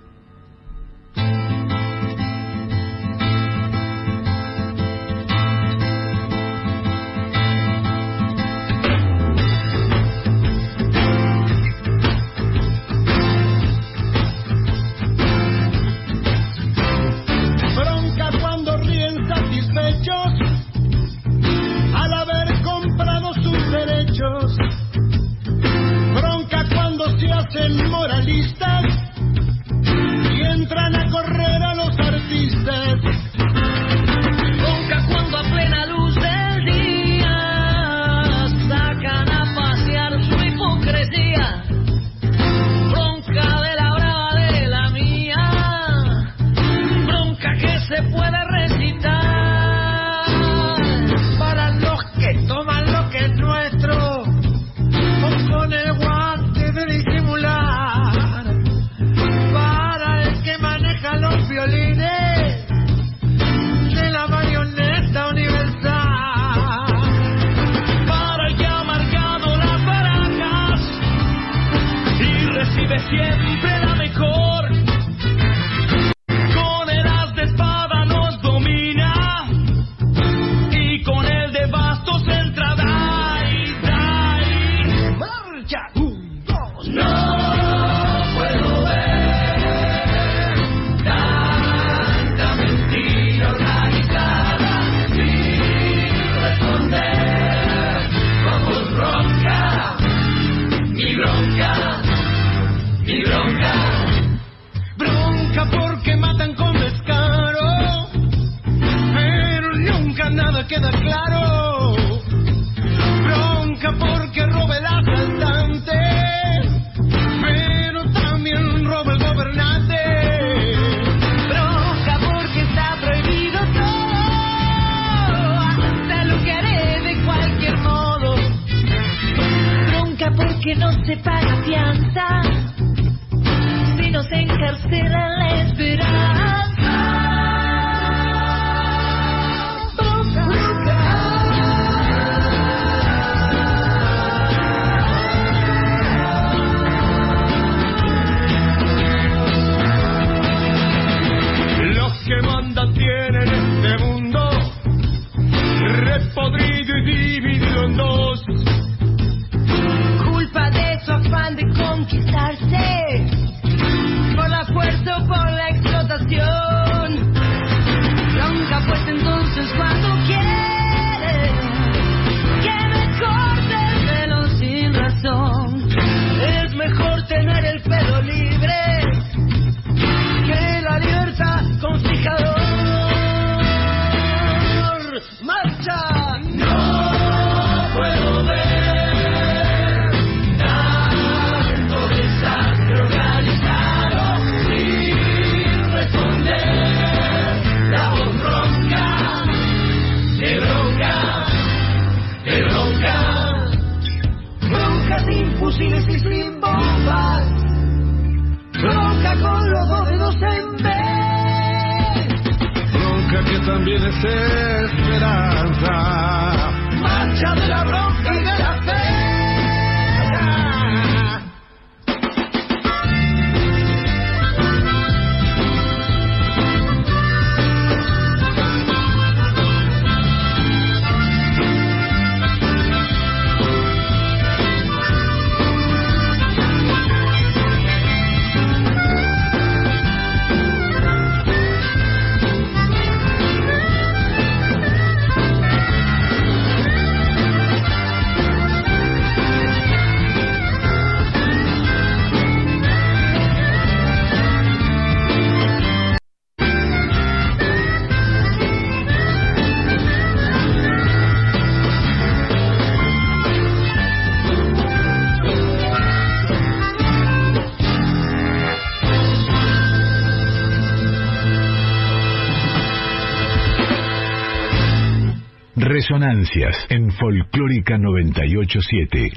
En Folclórica 987.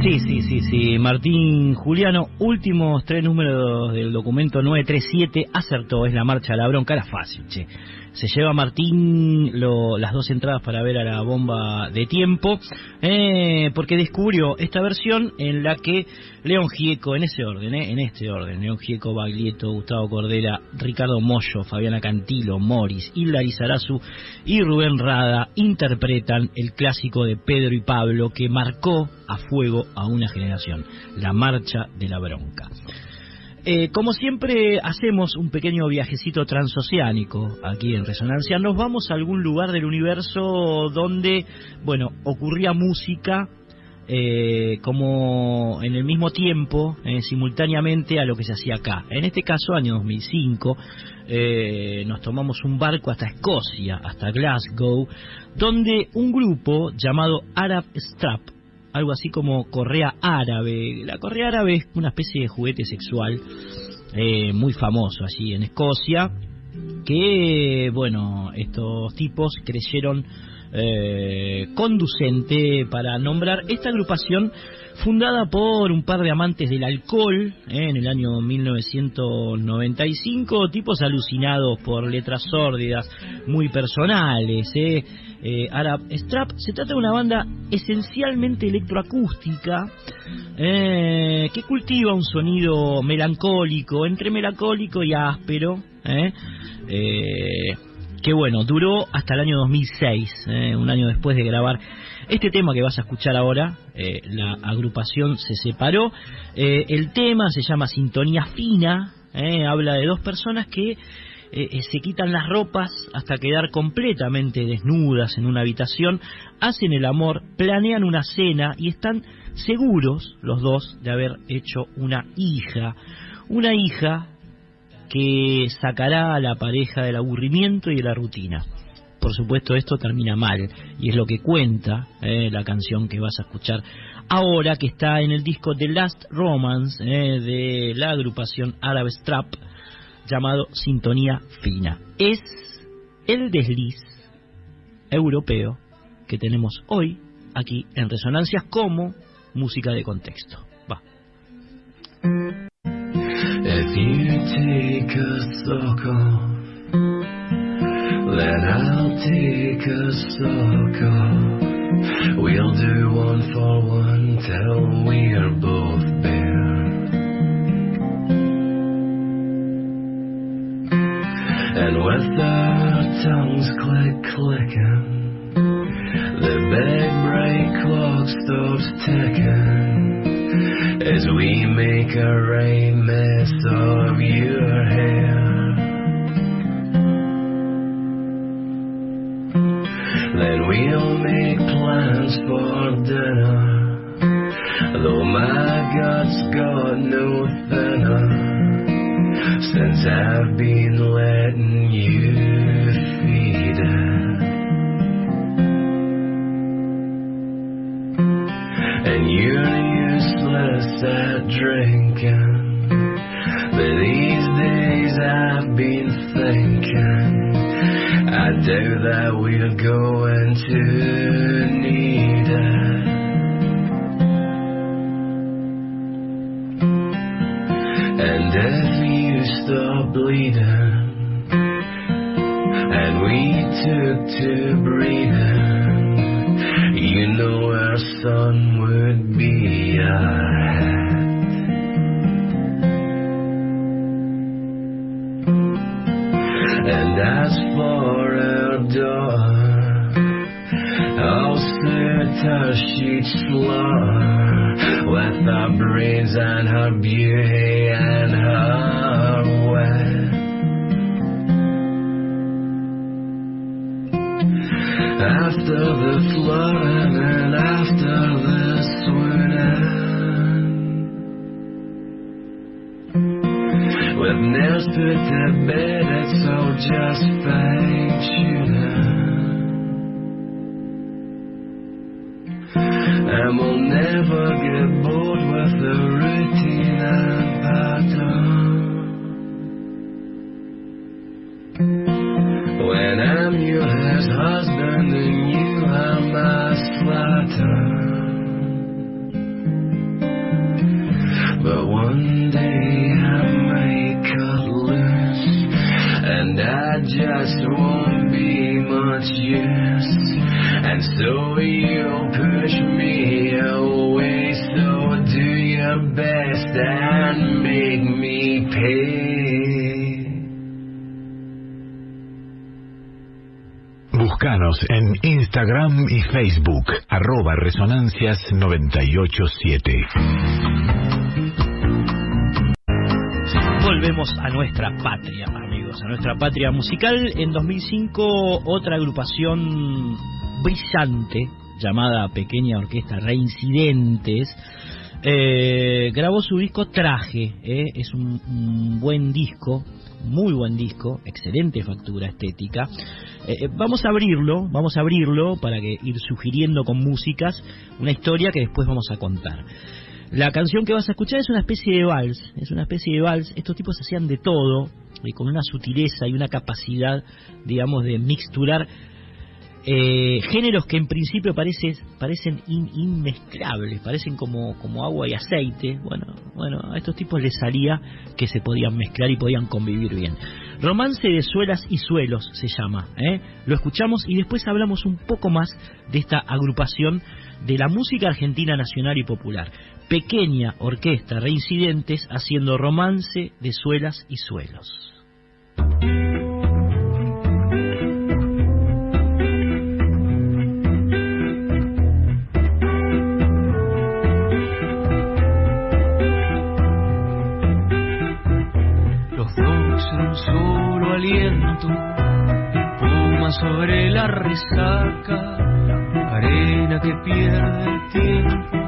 Sí, sí, sí, sí. Martín Juliano, últimos tres números del documento 937, acertó, es la marcha de la bronca, era fácil. Se lleva Martín lo, las dos entradas para ver a la bomba de tiempo, eh, porque descubrió esta versión en la que León Gieco, en ese orden, eh, en este orden, León Gieco, Baglietto, Gustavo Cordera, Ricardo Mollo, Fabiana Cantilo, Morris, Hilda Lizarazu y Rubén Rada interpretan el clásico de Pedro y Pablo que marcó a fuego a una generación, la marcha de la bronca. Eh, como siempre hacemos un pequeño viajecito transoceánico aquí en Resonancia, nos vamos a algún lugar del universo donde, bueno, ocurría música eh, como en el mismo tiempo, eh, simultáneamente a lo que se hacía acá. En este caso, año 2005, eh, nos tomamos un barco hasta Escocia, hasta Glasgow, donde un grupo llamado Arab Strap, algo así como correa árabe, la correa árabe es una especie de juguete sexual eh, muy famoso allí en Escocia, que, bueno, estos tipos creyeron eh, conducente para nombrar esta agrupación fundada por un par de amantes del alcohol eh, en el año 1995, tipos alucinados por letras sórdidas, muy personales. Eh. Eh, Arab Strap se trata de una banda esencialmente electroacústica que cultiva un sonido melancólico, entre melancólico y áspero. Que bueno, duró hasta el año 2006, eh, un año después de grabar este tema que vas a escuchar ahora, eh, la agrupación se separó. Eh, el tema se llama Sintonía Fina, eh, habla de dos personas que se quitan las ropas hasta quedar completamente desnudas en una habitación, hacen el amor, planean una cena y están seguros los dos de haber hecho una hija. Una hija que sacará a la pareja del aburrimiento y de la rutina. Por supuesto, esto termina mal, y es lo que cuenta eh, la canción que vas a escuchar ahora, que está en el disco The Last Romance eh, de la agrupación Arab Strap, llamado Sintonía Fina. Es el desliz europeo que tenemos hoy aquí en Resonancias como música de contexto. Va. You take a sock off, then I'll take a sock off. We'll do one for one till we're both bare. And with our tongues click clicking, the big bright clock stops ticking as we make a rain mess of your hair. Then we'll make plans for dinner, though my gut's got no thinner since I've been letting you feed it. And you're useless at drinking. But these days I've been thinking, I doubt that we're going to need it. And if you stopped bleeding. And we took to breathing. You know our sun would be ahead. And as for our door, I'll sit her sheets floor with her brains and her beauty and her wit. After the flooding and after the swooning, with nails put to bed, it's all just fine tuning. And we'll never get bored with the routine and pattern. En Instagram y Facebook, arroba Resonancias 987. Volvemos a nuestra patria, amigos, a nuestra patria musical. En 2005, otra agrupación brillante llamada Pequeña Orquesta Reincidentes eh, grabó su disco Traje. eh, Es un, buen disco, muy buen disco, excelente factura estética. Eh, vamos a abrirlo, vamos a abrirlo para que ir sugiriendo con músicas una historia que después vamos a contar. La canción que vas a escuchar es una especie de vals, es una especie de vals. Estos tipos hacían de todo, y con una sutileza y una capacidad, digamos, de mixturar eh, géneros que en principio parece, parecen in- inmezclables, parecen como, como agua y aceite. Bueno, bueno, a estos tipos les salía que se podían mezclar y podían convivir bien. Romance de suelas y suelos se llama. ¿eh? Lo escuchamos y después hablamos un poco más de esta agrupación de la música argentina nacional y popular. Pequeña orquesta reincidentes haciendo romance de suelas y suelos. Aliento, espuma sobre la resaca, arena que pierde el tiempo,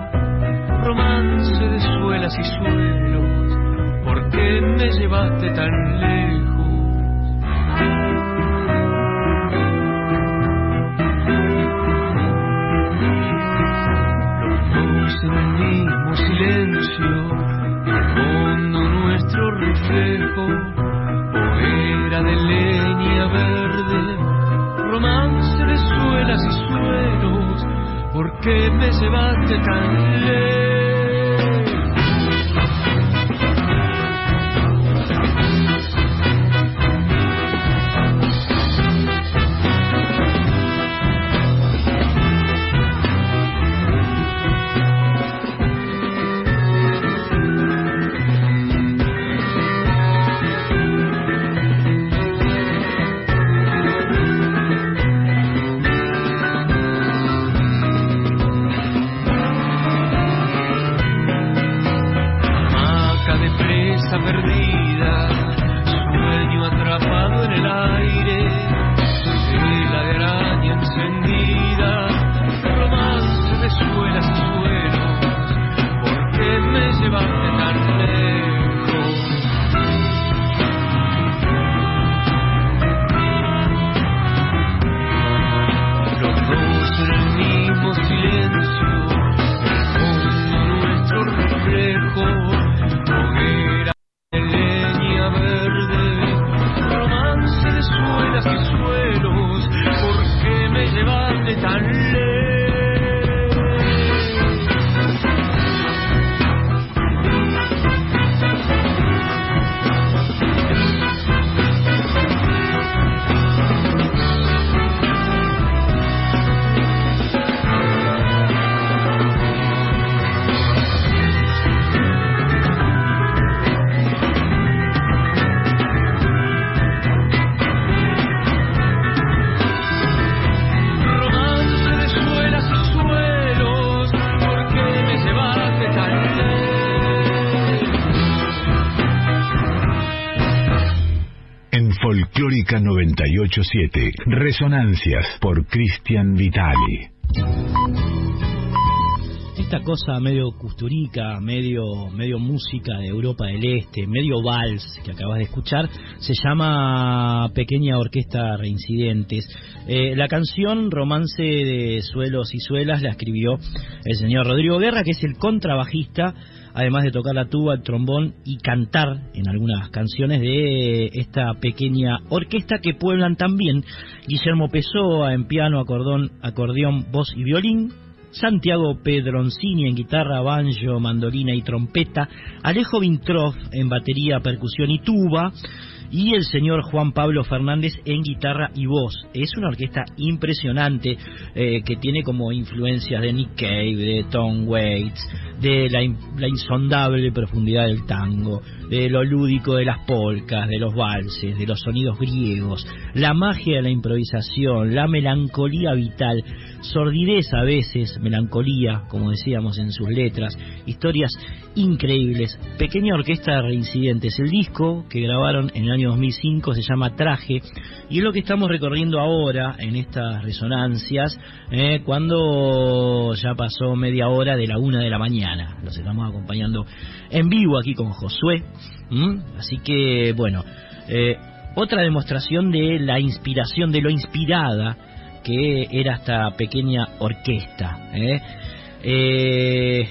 romance de suelas y suelos, ¿por qué me llevaste tan lejos? En el silencio, fondo nuestro reflejo, de leña verde, romance de suelas y suelos, ¿por qué me llevaste tan lejos? Presa perdida, sueño atrapado en el aire, de araña encendida, romance de suelas y suelos, ¿por qué me llevaste 987. Resonancias por Cristian Vitali. Esta cosa medio custurica, medio, medio música de Europa del Este, medio vals que acabas de escuchar, se llama Pequeña Orquesta Reincidentes. Eh, la canción Romance de Suelos y Suelas la escribió el señor Rodrigo Guerra, que es el contrabajista además de tocar la tuba, el trombón y cantar en algunas canciones de esta pequeña orquesta que pueblan también Guillermo Pessoa en piano, acordón, acordeón, voz y violín, Santiago Pedroncini en guitarra, banjo, mandolina y trompeta, Alejo Vintroff en batería, percusión y tuba, y el señor Juan Pablo Fernández en guitarra y voz. Es una orquesta impresionante eh, que tiene como influencias de Nick Cave, de Tom Waits, de la, la, insondable profundidad del tango, de lo lúdico de las polcas, de los valses, de los sonidos griegos, la magia de la improvisación, la melancolía vital, sordidez a veces, melancolía, como decíamos en sus letras, historias increíbles. Pequeña orquesta de reincidentes. El disco que grabaron en el año 2005 se llama Traje y es lo que estamos recorriendo ahora en estas resonancias, eh, cuando ya pasó media hora de la una de la mañana. Los estamos acompañando en vivo aquí con Josué. Así que, bueno, eh, otra demostración de la inspiración, de lo inspirada que era esta pequeña orquesta. ¿eh? Eh,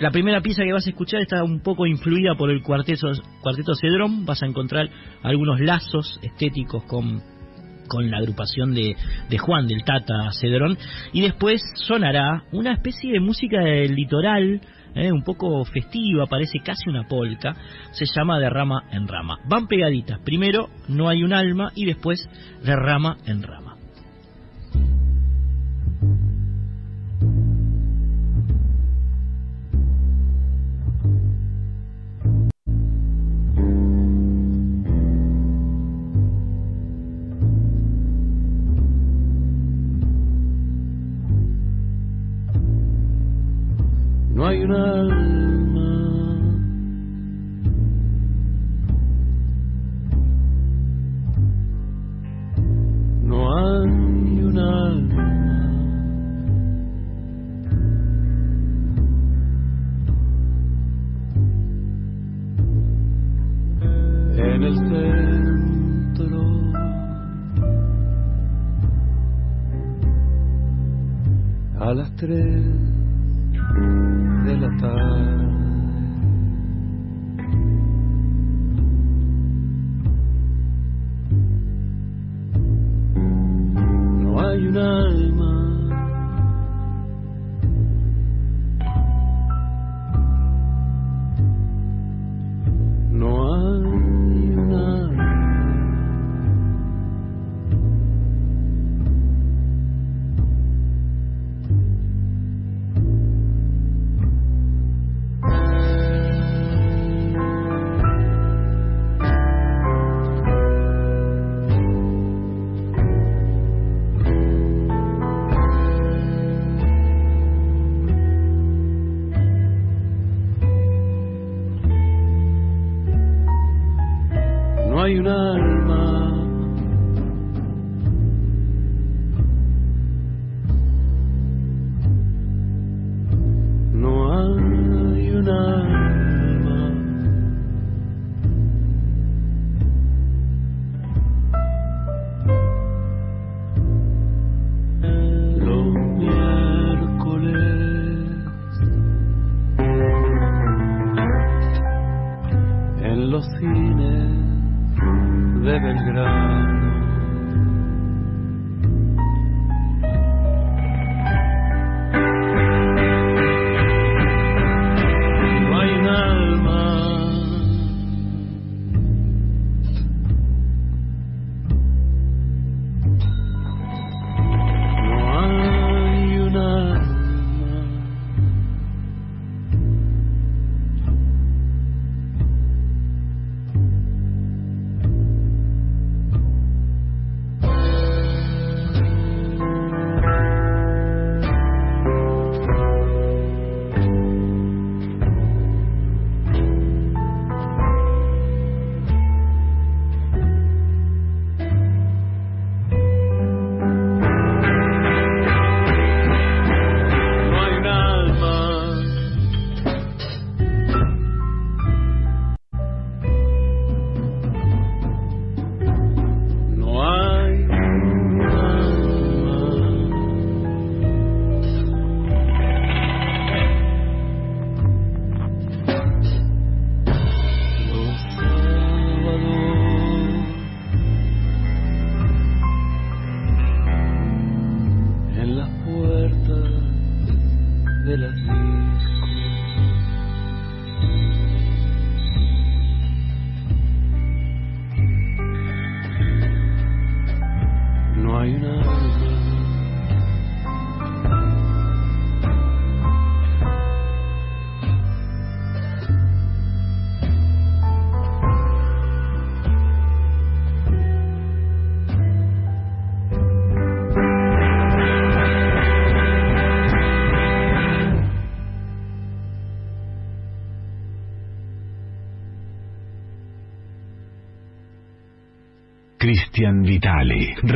la primera pieza que vas a escuchar está un poco influida por el cuarteto, cuarteto Cedrón. Vas a encontrar algunos lazos estéticos con, con la agrupación de, de Juan del Tata Cedrón. Y después sonará una especie de música del litoral. ¿Eh? un poco festiva, parece casi una polca, se llama de rama en rama. Van pegaditas, primero no hay un alma y después de rama en rama. Tres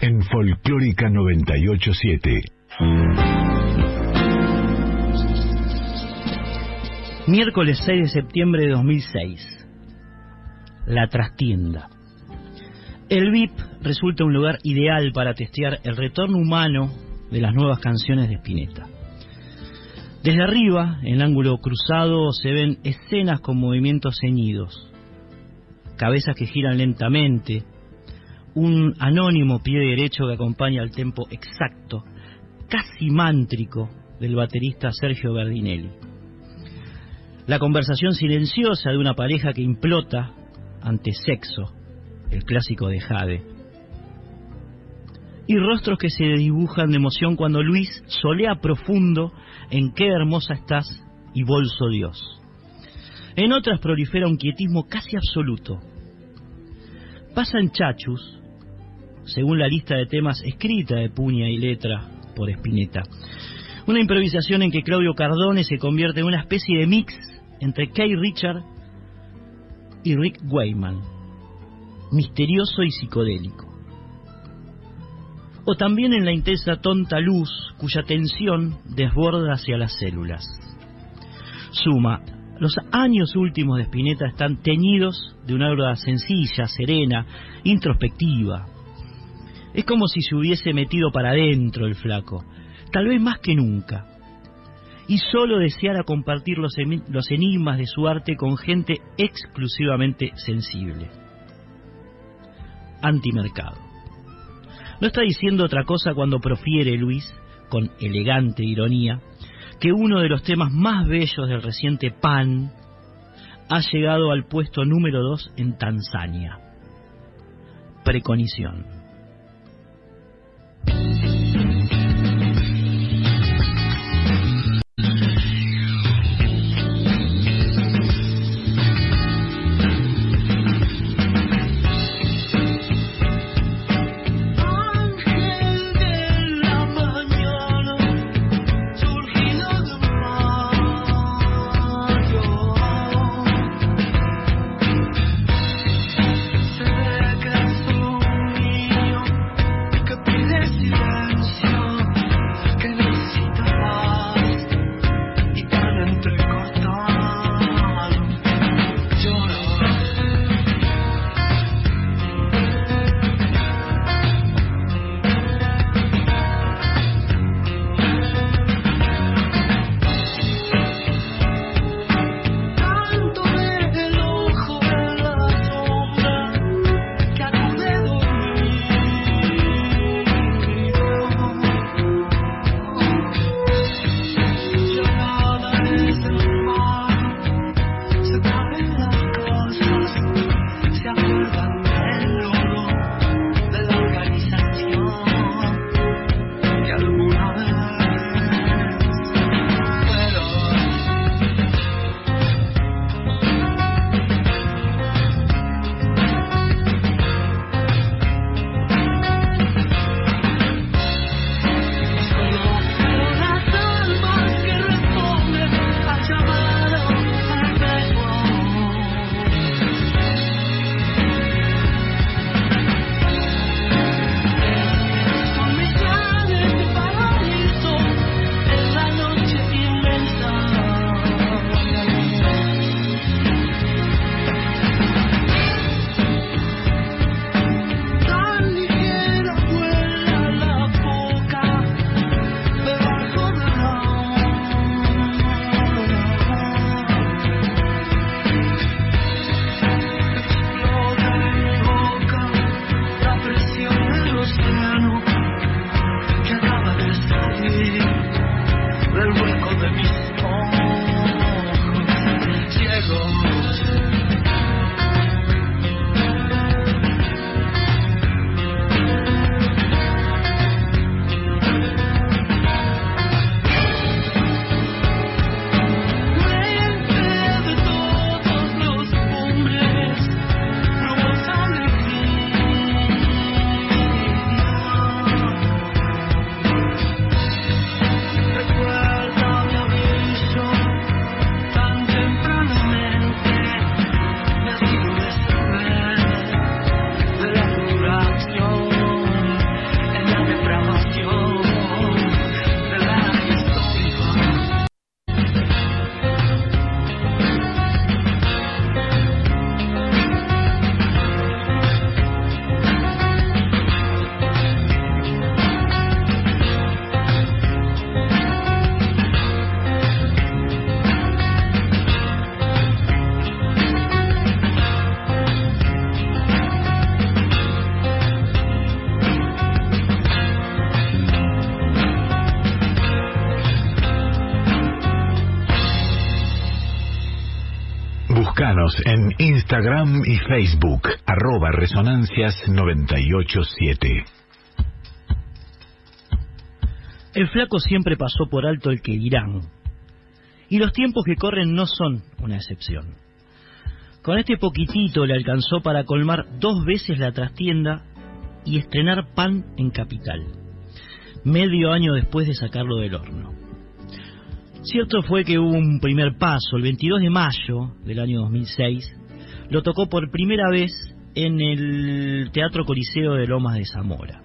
En Folclórica 987. Miércoles 6 de septiembre de 2006. La trastienda. El VIP resulta un lugar ideal para testear el retorno humano de las nuevas canciones de Spinetta. Desde arriba, en el ángulo cruzado, se ven escenas con movimientos ceñidos, cabezas que giran lentamente, un anónimo pie derecho que acompaña el tempo exacto, casi mántrico, del baterista Sergio Gardinelli. La conversación silenciosa de una pareja que implota ante sexo, el clásico de Jade. Y rostros que se dibujan de emoción cuando Luis solea profundo en qué hermosa estás y bolso Dios. En otras prolifera un quietismo casi absoluto. Pasan chachus, según la lista de temas escrita de puña y letra por Spinetta. Una improvisación en que Claudio Cardone se convierte en una especie de mix entre Kay Richard y Rick Wayman, misterioso y psicodélico. O también en la intensa tonta luz cuya tensión desborda hacia las células. Suma, los años últimos de Spinetta están teñidos de una obra sencilla, serena, introspectiva, es como si se hubiese metido para adentro el flaco, tal vez más que nunca. y solo deseara compartir los, enigmas de su arte con gente exclusivamente sensible. Antimercado. No está diciendo otra cosa cuando profiere Luis, con elegante ironía, que uno de los temas más bellos del reciente PAN ha llegado al puesto número 2 en Tanzania. Preconición. En Instagram y Facebook, arroba Resonancias 987. El flaco siempre pasó por alto el que dirán, y los tiempos que corren no son una excepción. Con este poquitito le alcanzó para colmar dos veces la trastienda y estrenar pan en capital, medio año después de sacarlo del horno. Cierto fue que hubo un primer paso, el 22 de mayo del año 2006, lo tocó por primera vez en el Teatro Coliseo de Lomas de Zamora.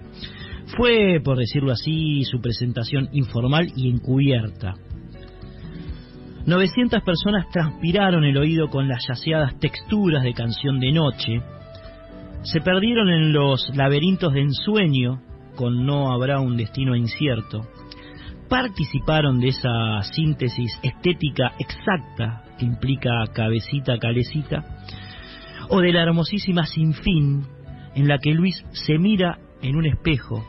Fue, por decirlo así, su presentación informal y encubierta. 900 personas transpiraron el oído con las yaceadas texturas de canción de noche, se perdieron en los laberintos de ensueño con No habrá un destino incierto, participaron de esa síntesis estética exacta que implica cabecita, calecita, o de la hermosísima Sin Fin, en la que Luis se mira en un espejo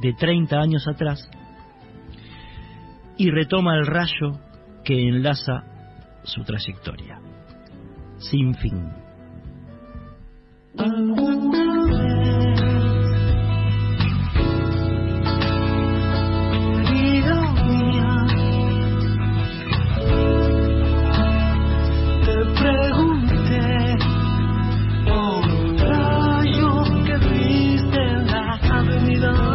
de 30 años atrás y retoma el rayo que enlaza su trayectoria. Sin fin. belong.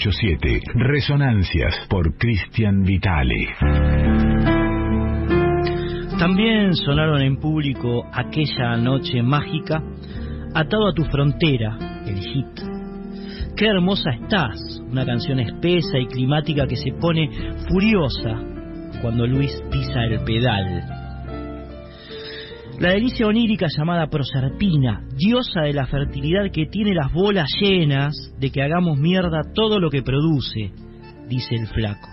987, Resonancias por Cristian Vitale. También sonaron en público aquella noche mágica, Atado a tu frontera, el hit. Qué hermosa estás, una canción espesa y climática que se pone furiosa cuando Luis pisa el pedal. La delicia onírica llamada Proserpina, diosa de la fertilidad que tiene las bolas llenas de que hagamos mierda todo lo que produce, dice el flaco.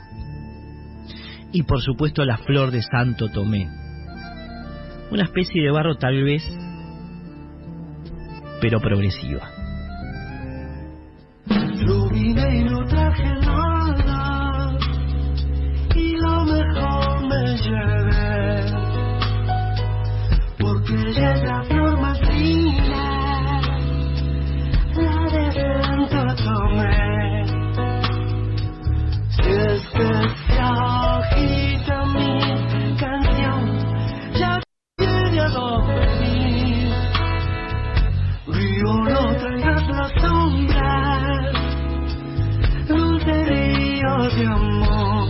Y por supuesto la flor de Santo Tomé. Una especie de barro tal vez, pero progresiva. Ella la flor más linda, la de Santo Tomé. Si es que se agita mi canción, ya tiene a dónde ir. Río, no traigas la sombra, dulce río de amor.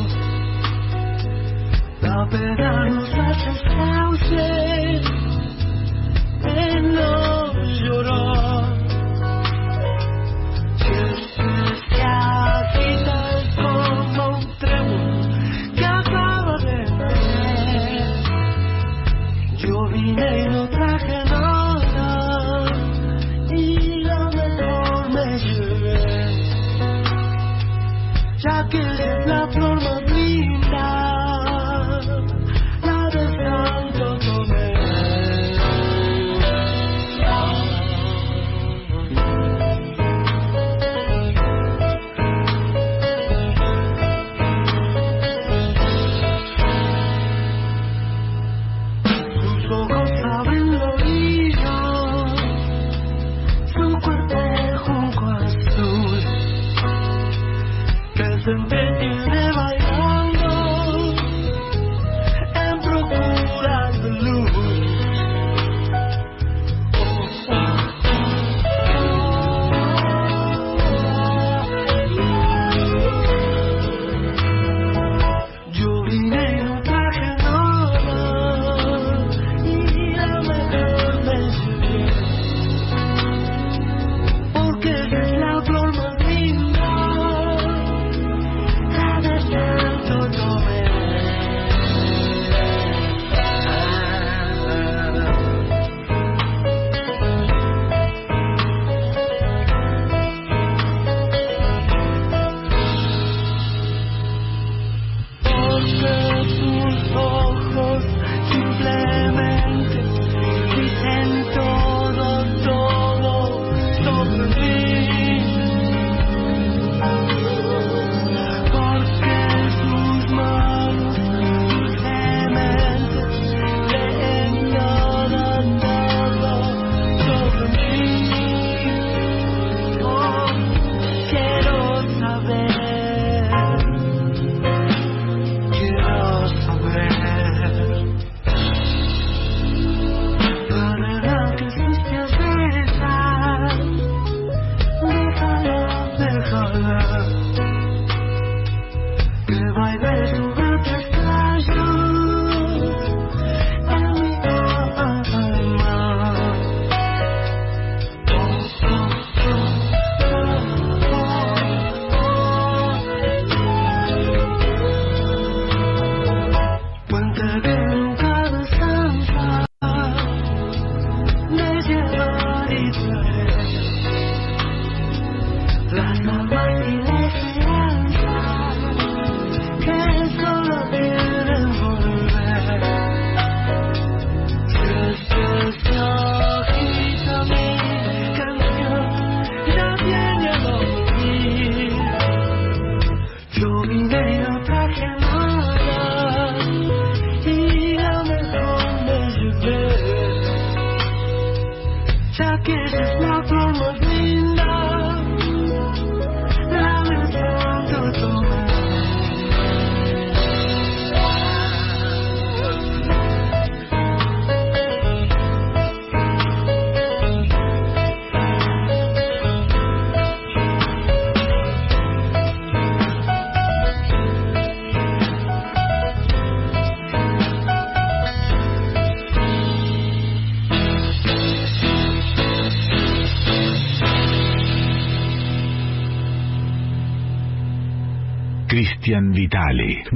La pena nos hace sauce de no llorar. Se agita como un trémulo que acaba de nacer. Yo vine y no traje nada y lo mejor me llevé. Ya que es la flor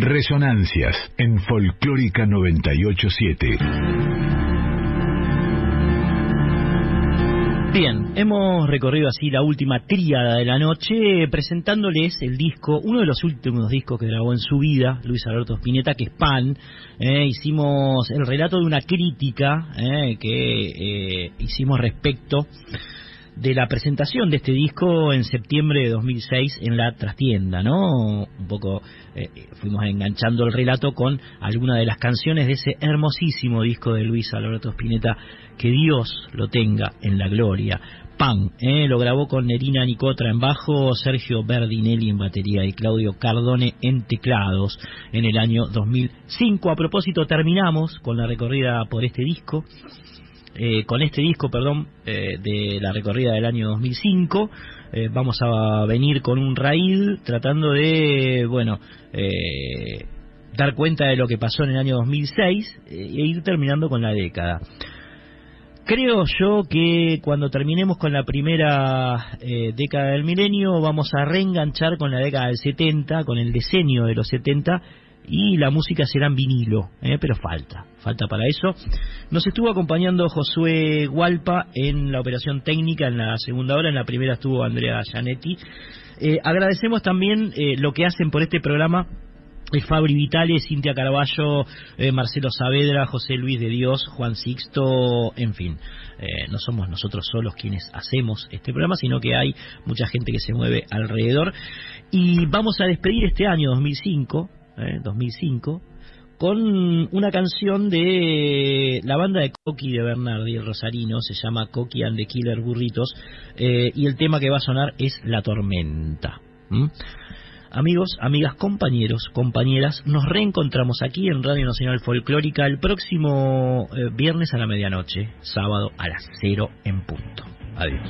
Resonancias en Folclórica 987. Bien, hemos recorrido así la última tríada de la noche presentándoles el disco, uno de los últimos discos que grabó en su vida, Luis Alberto Spinetta, que es Pan. Eh, hicimos el relato de una crítica eh, que eh, hicimos respecto de la presentación de este disco en septiembre de 2006 en la trastienda, ¿no? Un poco eh, fuimos enganchando el relato con algunas de las canciones de ese hermosísimo disco de Luis Alberto Spinetta, que Dios lo tenga en la gloria. Pan, ¿eh? lo grabó con Nerina Nicotra en bajo, Sergio Berdinelli en batería y Claudio Cardone en teclados en el año 2005. A propósito, terminamos con la recorrida por este disco eh, con este disco, perdón, eh, de la recorrida del año 2005. Eh, vamos a venir con un raíz tratando de, bueno, eh, dar cuenta de lo que pasó en el año 2006 e ir terminando con la década. Creo yo que cuando terminemos con la primera década del milenio vamos a reenganchar con la década del 70, con el diseño de los 70 y la música será en vinilo, ¿eh? pero falta, falta para eso. Nos estuvo acompañando Josué Gualpa en la operación técnica en la segunda hora, en la primera estuvo Andrea Gianetti. Eh, agradecemos también eh, lo que hacen por este programa Fabri Vitale, Cintia Carballo, eh, Marcelo Saavedra, José Luis de Dios, Juan Sixto, en fin. Eh, no somos nosotros solos quienes hacemos este programa, sino que hay mucha gente que se mueve alrededor. Y vamos a despedir este año 2005 2005, con una canción de la banda de Coqui de Bernardi, el Rosarino, se llama Coqui and the Killer Burritos, eh, y el tema que va a sonar es La Tormenta. Amigos, amigas, compañeros, compañeras, nos reencontramos aquí en Radio Nacional Folclórica el próximo eh, viernes a la medianoche, sábado a las cero en punto. Adiós.